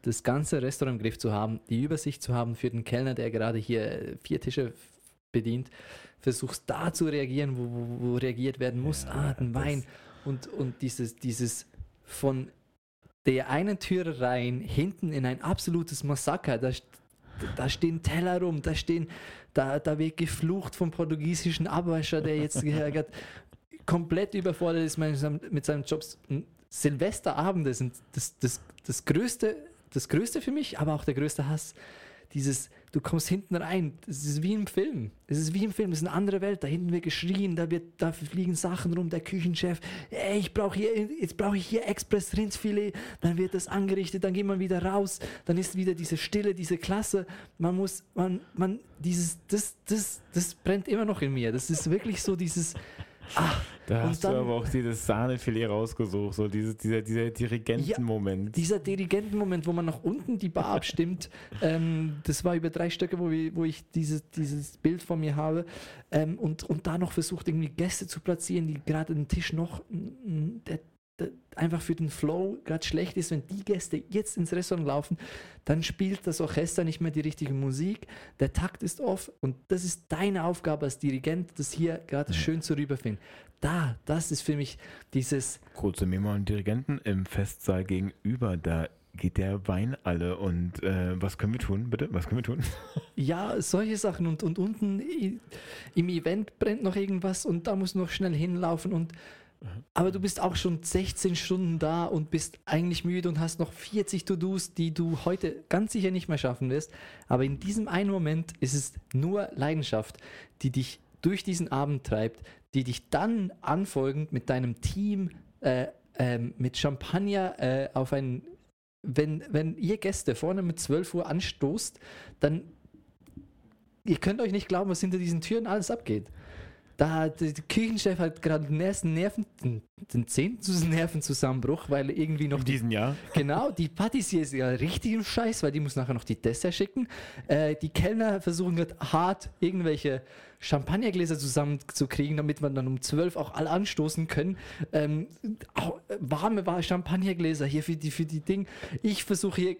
das ganze Restaurant im Griff zu haben, die Übersicht zu haben für den Kellner, der gerade hier vier Tische bedient, versuchst da zu reagieren, wo, wo, wo reagiert werden muss. Ja, ah, ein Wein. Und, und dieses, dieses von der einen Tür rein, hinten in ein absolutes Massaker, da, da stehen Teller rum, da stehen, da, da wird geflucht vom portugiesischen Abwascher, der jetzt komplett überfordert ist mit seinem Job. Silvesterabende sind das, das, das, größte, das größte für mich, aber auch der größte Hass. Dieses, du kommst hinten rein, es ist wie im Film. Es ist wie im Film, es ist eine andere Welt. Da hinten wird geschrien, da, wird, da fliegen Sachen rum, der Küchenchef, ey, ich brauche hier, jetzt brauche ich hier Express Rindsfilet, dann wird das angerichtet, dann geht man wieder raus, dann ist wieder diese Stille, diese Klasse. Man muss, man, man, dieses, das, das, das brennt immer noch in mir. Das ist wirklich so dieses, ach, Da hast dann- du aber auch dieses Sahnefilet rausgesucht, so dieses, dieser, dieser Dirigentenmoment. Dieser Dirigentenmoment, wo man nach unten die Bar abstimmt, ähm, das war über drei Stöcke, wo, wir, wo ich dieses, dieses Bild von mir habe ähm, und, und da noch versucht, irgendwie Gäste zu platzieren, die gerade den Tisch noch, der einfach für den Flow gerade schlecht ist. Wenn die Gäste jetzt ins Restaurant laufen, dann spielt das Orchester nicht mehr die richtige Musik, der Takt ist off und das ist deine Aufgabe als Dirigent, das hier gerade schön zu rüberfinden. Da, das ist für mich dieses Kurze Memo an Dirigenten im Festsaal gegenüber, da geht der Wein alle und äh, was können wir tun, bitte? Was können wir tun? Ja, solche Sachen und, und unten im Event brennt noch irgendwas und da musst du noch schnell hinlaufen und aber du bist auch schon 16 Stunden da und bist eigentlich müde und hast noch 40 To-Dos, die du heute ganz sicher nicht mehr schaffen wirst. Aber in diesem einen Moment ist es nur Leidenschaft, die dich durch diesen Abend treibt, die dich dann anfolgend mit deinem Team äh, ähm, mit Champagner äh, auf ein wenn, wenn ihr Gäste vorne mit 12 Uhr anstoßt, dann ihr könnt euch nicht glauben, was hinter diesen Türen alles abgeht. Da hat der Küchenchef hat gerade den ersten Nerven, den, den zehnten Nervenzusammenbruch, weil irgendwie noch In die, diesem Jahr? genau, die Patissier ist ja richtig im Scheiß, weil die muss nachher noch die Dessert schicken. Äh, die Kellner versuchen gerade hart irgendwelche Champagnergläser zusammenzukriegen, damit man dann um 12 auch alle anstoßen können. Ähm, äh, warme war Champagnergläser hier für die, für die Ding. Ich versuche hier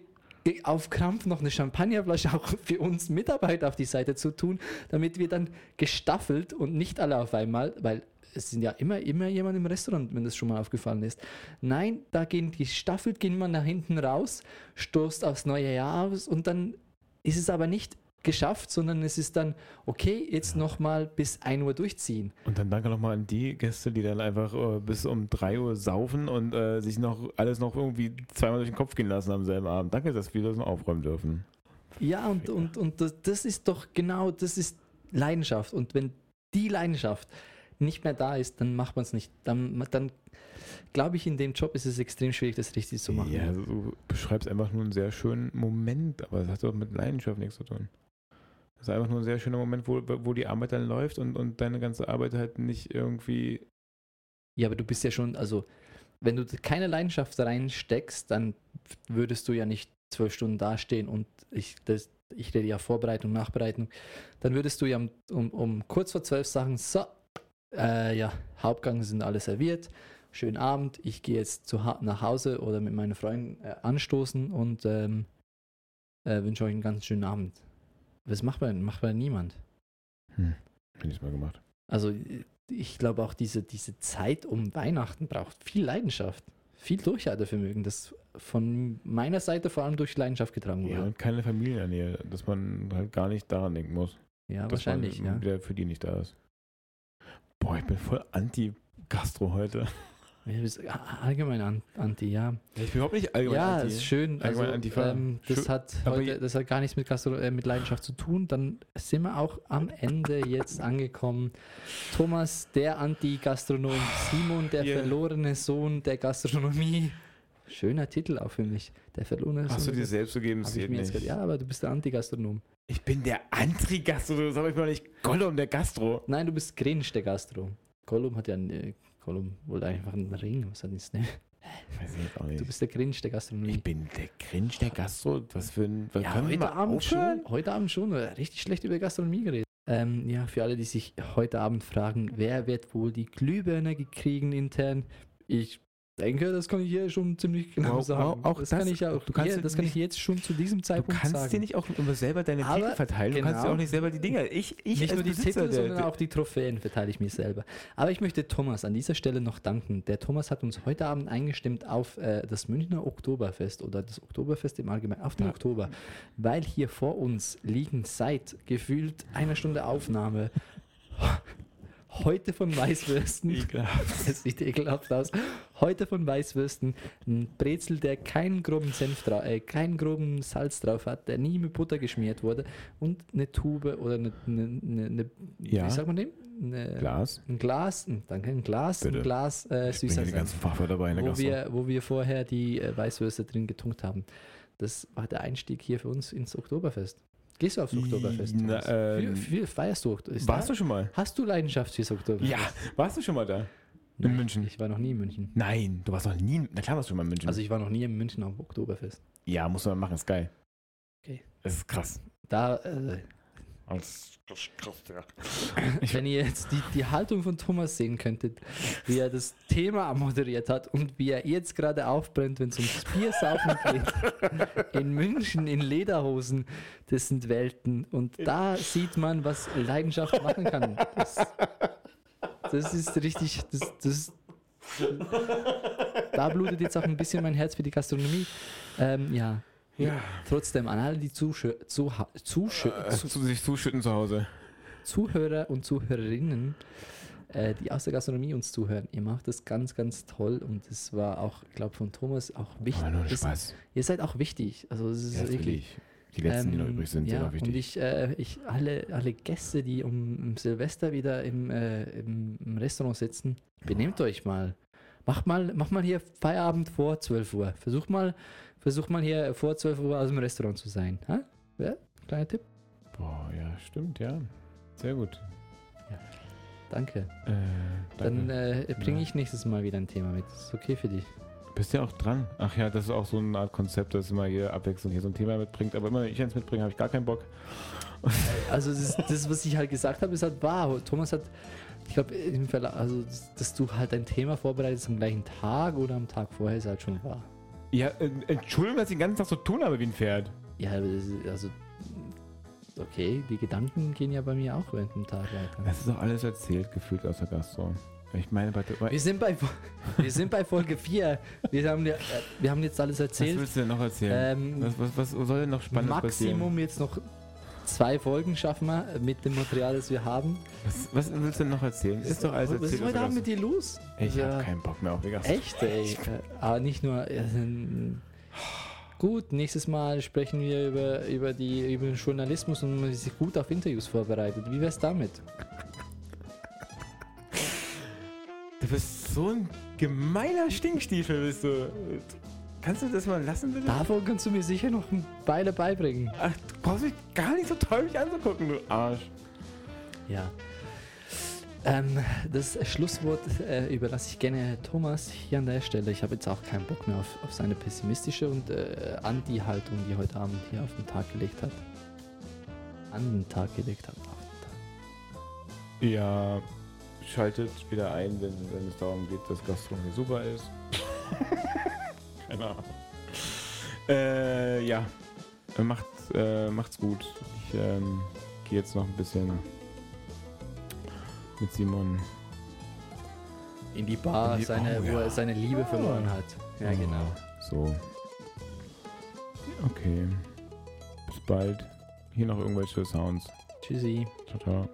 auf Krampf noch eine Champagnerflasche auch für uns Mitarbeiter auf die Seite zu tun, damit wir dann gestaffelt und nicht alle auf einmal, weil es sind ja immer, immer jemand im Restaurant, wenn das schon mal aufgefallen ist. Nein, da gehen die staffelt, gehen wir nach hinten raus, stoßt aufs neue Jahr aus und dann ist es aber nicht geschafft, sondern es ist dann, okay, jetzt nochmal bis 1 Uhr durchziehen. Und dann danke nochmal an die Gäste, die dann einfach äh, bis um 3 Uhr saufen und äh, sich noch alles noch irgendwie zweimal durch den Kopf gehen lassen am selben Abend. Danke, dass wir das noch aufräumen dürfen. Ja, und, und, und das, das ist doch genau, das ist Leidenschaft. Und wenn die Leidenschaft nicht mehr da ist, dann macht man es nicht. Dann, dann glaube ich, in dem Job ist es extrem schwierig, das richtig zu machen. Ja, also du beschreibst einfach nur einen sehr schönen Moment, aber das hat doch mit Leidenschaft nichts zu tun. Das ist einfach nur ein sehr schöner Moment, wo, wo die Arbeit dann läuft und, und deine ganze Arbeit halt nicht irgendwie. Ja, aber du bist ja schon, also wenn du keine Leidenschaft reinsteckst, dann würdest du ja nicht zwölf Stunden dastehen und ich, das, ich rede ja Vorbereitung, Nachbereitung, dann würdest du ja um, um, um kurz vor zwölf sagen, so, äh, ja, Hauptgang sind alle serviert, schönen Abend, ich gehe jetzt zu, nach Hause oder mit meinen Freunden äh, anstoßen und ähm, äh, wünsche euch einen ganz schönen Abend. Was macht man? Macht man niemand. Hm, hätte ich mal gemacht. Also ich glaube auch diese, diese Zeit um Weihnachten braucht viel Leidenschaft, viel Durchhaltevermögen, das von meiner Seite vor allem durch Leidenschaft getragen Ja, wurde. und keine Familiennähe, dass man halt gar nicht daran denken muss. Ja, dass wahrscheinlich, man ja. wieder für die nicht da ist. Boah, ich bin voll anti-Gastro heute. Ja, bist allgemein an, anti, ja. Ich bin überhaupt nicht allgemein ja, anti. ist schön. Also, ähm, das, Schön. hat heute, das hat gar nichts mit, Gastro äh, mit Leidenschaft zu tun. Dann sind wir auch am Ende jetzt angekommen. Thomas, der Anti-Gastronom, Simon, der Hier. verlorene Sohn der Gastronomie. Schöner Titel auch für mich. Der verlorene Hast du Sohn. dir der selbst gegeben? Ja, aber du bist der Anti-Gastronom. Ich bin der Anti-Gastro, das habe ich mal nicht. Gollum, der Gastro. Nein, du bist Grinch, der Gastro. Gollum hat ja einen, Gollum wollte einfach einen Ring. Was hat das denn? Weiß ich jetzt auch nicht. Du bist der Grinch der Gastronomie. ich bin der Grinch, der Gastro. Was für ein. Was ja, können wir heute mal Abend aufhören? schon. Heute Abend schon. Richtig schlecht über Gastronomie geredet. Ähm, ja, für alle, die sich heute Abend fragen, wer wird wohl die Glühbirne kriegen intern? Ich denke, das kann ich hier schon ziemlich genau Wow, sagen. wow, auch das, das- kann ich ja auch. du kannst hier, dir das kann ich nicht- jetzt schon zu diesem Du Zeitpunkt kannst sagen. dir nicht auch immer selber deine Aber Titel verteilen. Du kannst dir genau. auch nicht selber die Dinger. Ich, ich Nicht nur die Besitzer Titel, der- sondern auch die Trophäen verteile ich mir selber. Aber ich möchte Thomas an dieser Stelle noch danken. Der Thomas hat uns heute Abend eingestimmt auf äh, das Münchner Oktoberfest oder das Oktoberfest im Allgemeinen, auf den Ja. Oktober, weil hier vor uns liegen seit gefühlt einer Stunde Aufnahme heute von Weißwürsten. Ekelhaft. Das sieht ekelhaft aus. Heute von Weißwürsten ein Brezel, der keinen groben Senf drauf, äh, keinen groben Salz drauf hat, der nie mit Butter geschmiert wurde und eine Tube oder eine, eine, eine, eine Ja. wie sagt man dem? Eine, Glas. Ein Glas, ein- danke, ein Glas, Bitte. ein Glas äh, Ich süßer die ganzen Fachwörter dabei in der wo wir, wo wir vorher die äh, Weißwürste drin getunkt haben. Das war der Einstieg hier für uns ins Oktoberfest. Gehst du aufs Oktoberfest? Na, ähm, wie, wie feierst du? Ist Warst da, du schon mal? Hast du Leidenschaft fürs Oktoberfest? Ja. Warst du schon mal da? In München. Ich war noch nie in München. Nein, du warst noch nie. in- Na klar warst du mal in München. Also ich war noch nie in München am Oktoberfest. ja, muss man machen, ist geil. Okay. Das ist krass. Da, äh, Das ist krass, ja. wenn ihr jetzt die, die Haltung von Thomas sehen könntet, wie er das Thema moderiert hat und wie er jetzt gerade aufbrennt, wenn es ums Biersaufen geht. In München, in Lederhosen, das sind Welten. Und da sieht man, was Leidenschaft machen kann. Das, das ist richtig, das, das, da blutet jetzt auch ein bisschen mein Herz für die Gastronomie. Ähm, ja, Ja. trotzdem an alle, die Zuschö Zuha Zuschö Äh, zu sich zuschütten zu Hause. Zuhörer und Zuhörerinnen, äh, die aus der Gastronomie uns zuhören. Ihr macht das ganz, ganz toll und es war auch, ich glaube, von Thomas auch wichtig. Aber nur Spaß. Ihr seid auch wichtig. Also es ist Ja, wirklich. Die letzten, die noch ähm, übrig sind, ja, sind auch wichtig. Und ich, äh, ich alle, alle Gäste, die um, um Silvester wieder im, äh, im, im Restaurant sitzen, benehmt euch mal. Macht mal, macht mal hier Feierabend vor 12 Uhr. Versucht mal, versucht mal hier vor 12 Uhr aus dem Restaurant zu sein. Ha? Ja? Kleiner Tipp. Boah, ja, stimmt, ja. Sehr gut. Danke. Äh, Dann danke. äh, bringe Ja. ich nächstes Mal wieder ein Thema mit. Ist okay für dich. Bist ja auch dran. Ach ja, das ist auch so eine Art Konzept, dass immer hier Abwechslung hier so ein Thema mitbringt. Aber immer wenn ich eins mitbringe, habe ich gar keinen Bock. Also das, das, was ich halt gesagt habe, ist halt wahr. Thomas hat, ich glaube, also dass du halt ein Thema vorbereitest am gleichen Tag oder am Tag vorher, ist halt schon wahr. Ja, äh, Entschuldigung, dass ich den ganzen Tag so tun habe wie ein Pferd. Ja, aber das ist, also okay, die Gedanken gehen ja bei mir auch während dem Tag weiter. Das ist doch alles erzählt, gefühlt aus der Gastro. Ich meine, bei, bei, Wir sind bei, wir sind bei Folge 4. Wir haben, äh, wir haben jetzt alles was erzählt. willst du denn noch erzählen? Ähm, was, was, was soll denn noch Spannendes passieren? Maximum jetzt noch zwei Folgen schaffen wir mit dem Material, das wir haben. Was, was willst du denn noch erzählen? Ist doch alles Was ist heute Abend mit dir los? Ich Ja. habe keinen Bock mehr auf die Gastro. Echt, ey. Äh, Aber nicht nur. Äh, gut, nächstes Mal sprechen wir über, über, die, über den Journalismus und man sich gut auf Interviews vorbereitet. Wie wär's damit? Du bist so ein gemeiner Stinkstiefel, bist du. Kannst du das mal lassen, bitte? Davon kannst du mir sicher noch ein Weile beibringen. Ach, du brauchst mich gar nicht so toll mich anzugucken, du Arsch. Ja. Ähm, das Schlusswort äh, überlasse ich gerne Thomas hier an der Stelle. Ich habe jetzt auch keinen Bock mehr auf, auf seine pessimistische und äh, Anti-Haltung, die er heute Abend hier auf den Tag gelegt hat. An den Tag gelegt hat. Auf den Tag. Ja, schaltet wieder ein, wenn, wenn es darum geht, dass Gastronomie super ist. Keine Ahnung. Äh, ja, macht, äh, macht's gut. Ich ähm, gehe jetzt noch ein bisschen mit Simon. In die Bar, In die- seine, oh, wo er ja. seine Liebe verloren hat. Ja, Oh, genau. So. Okay. Bis bald. Hier noch irgendwelche Sounds. Tschüssi. Ciao, ciao.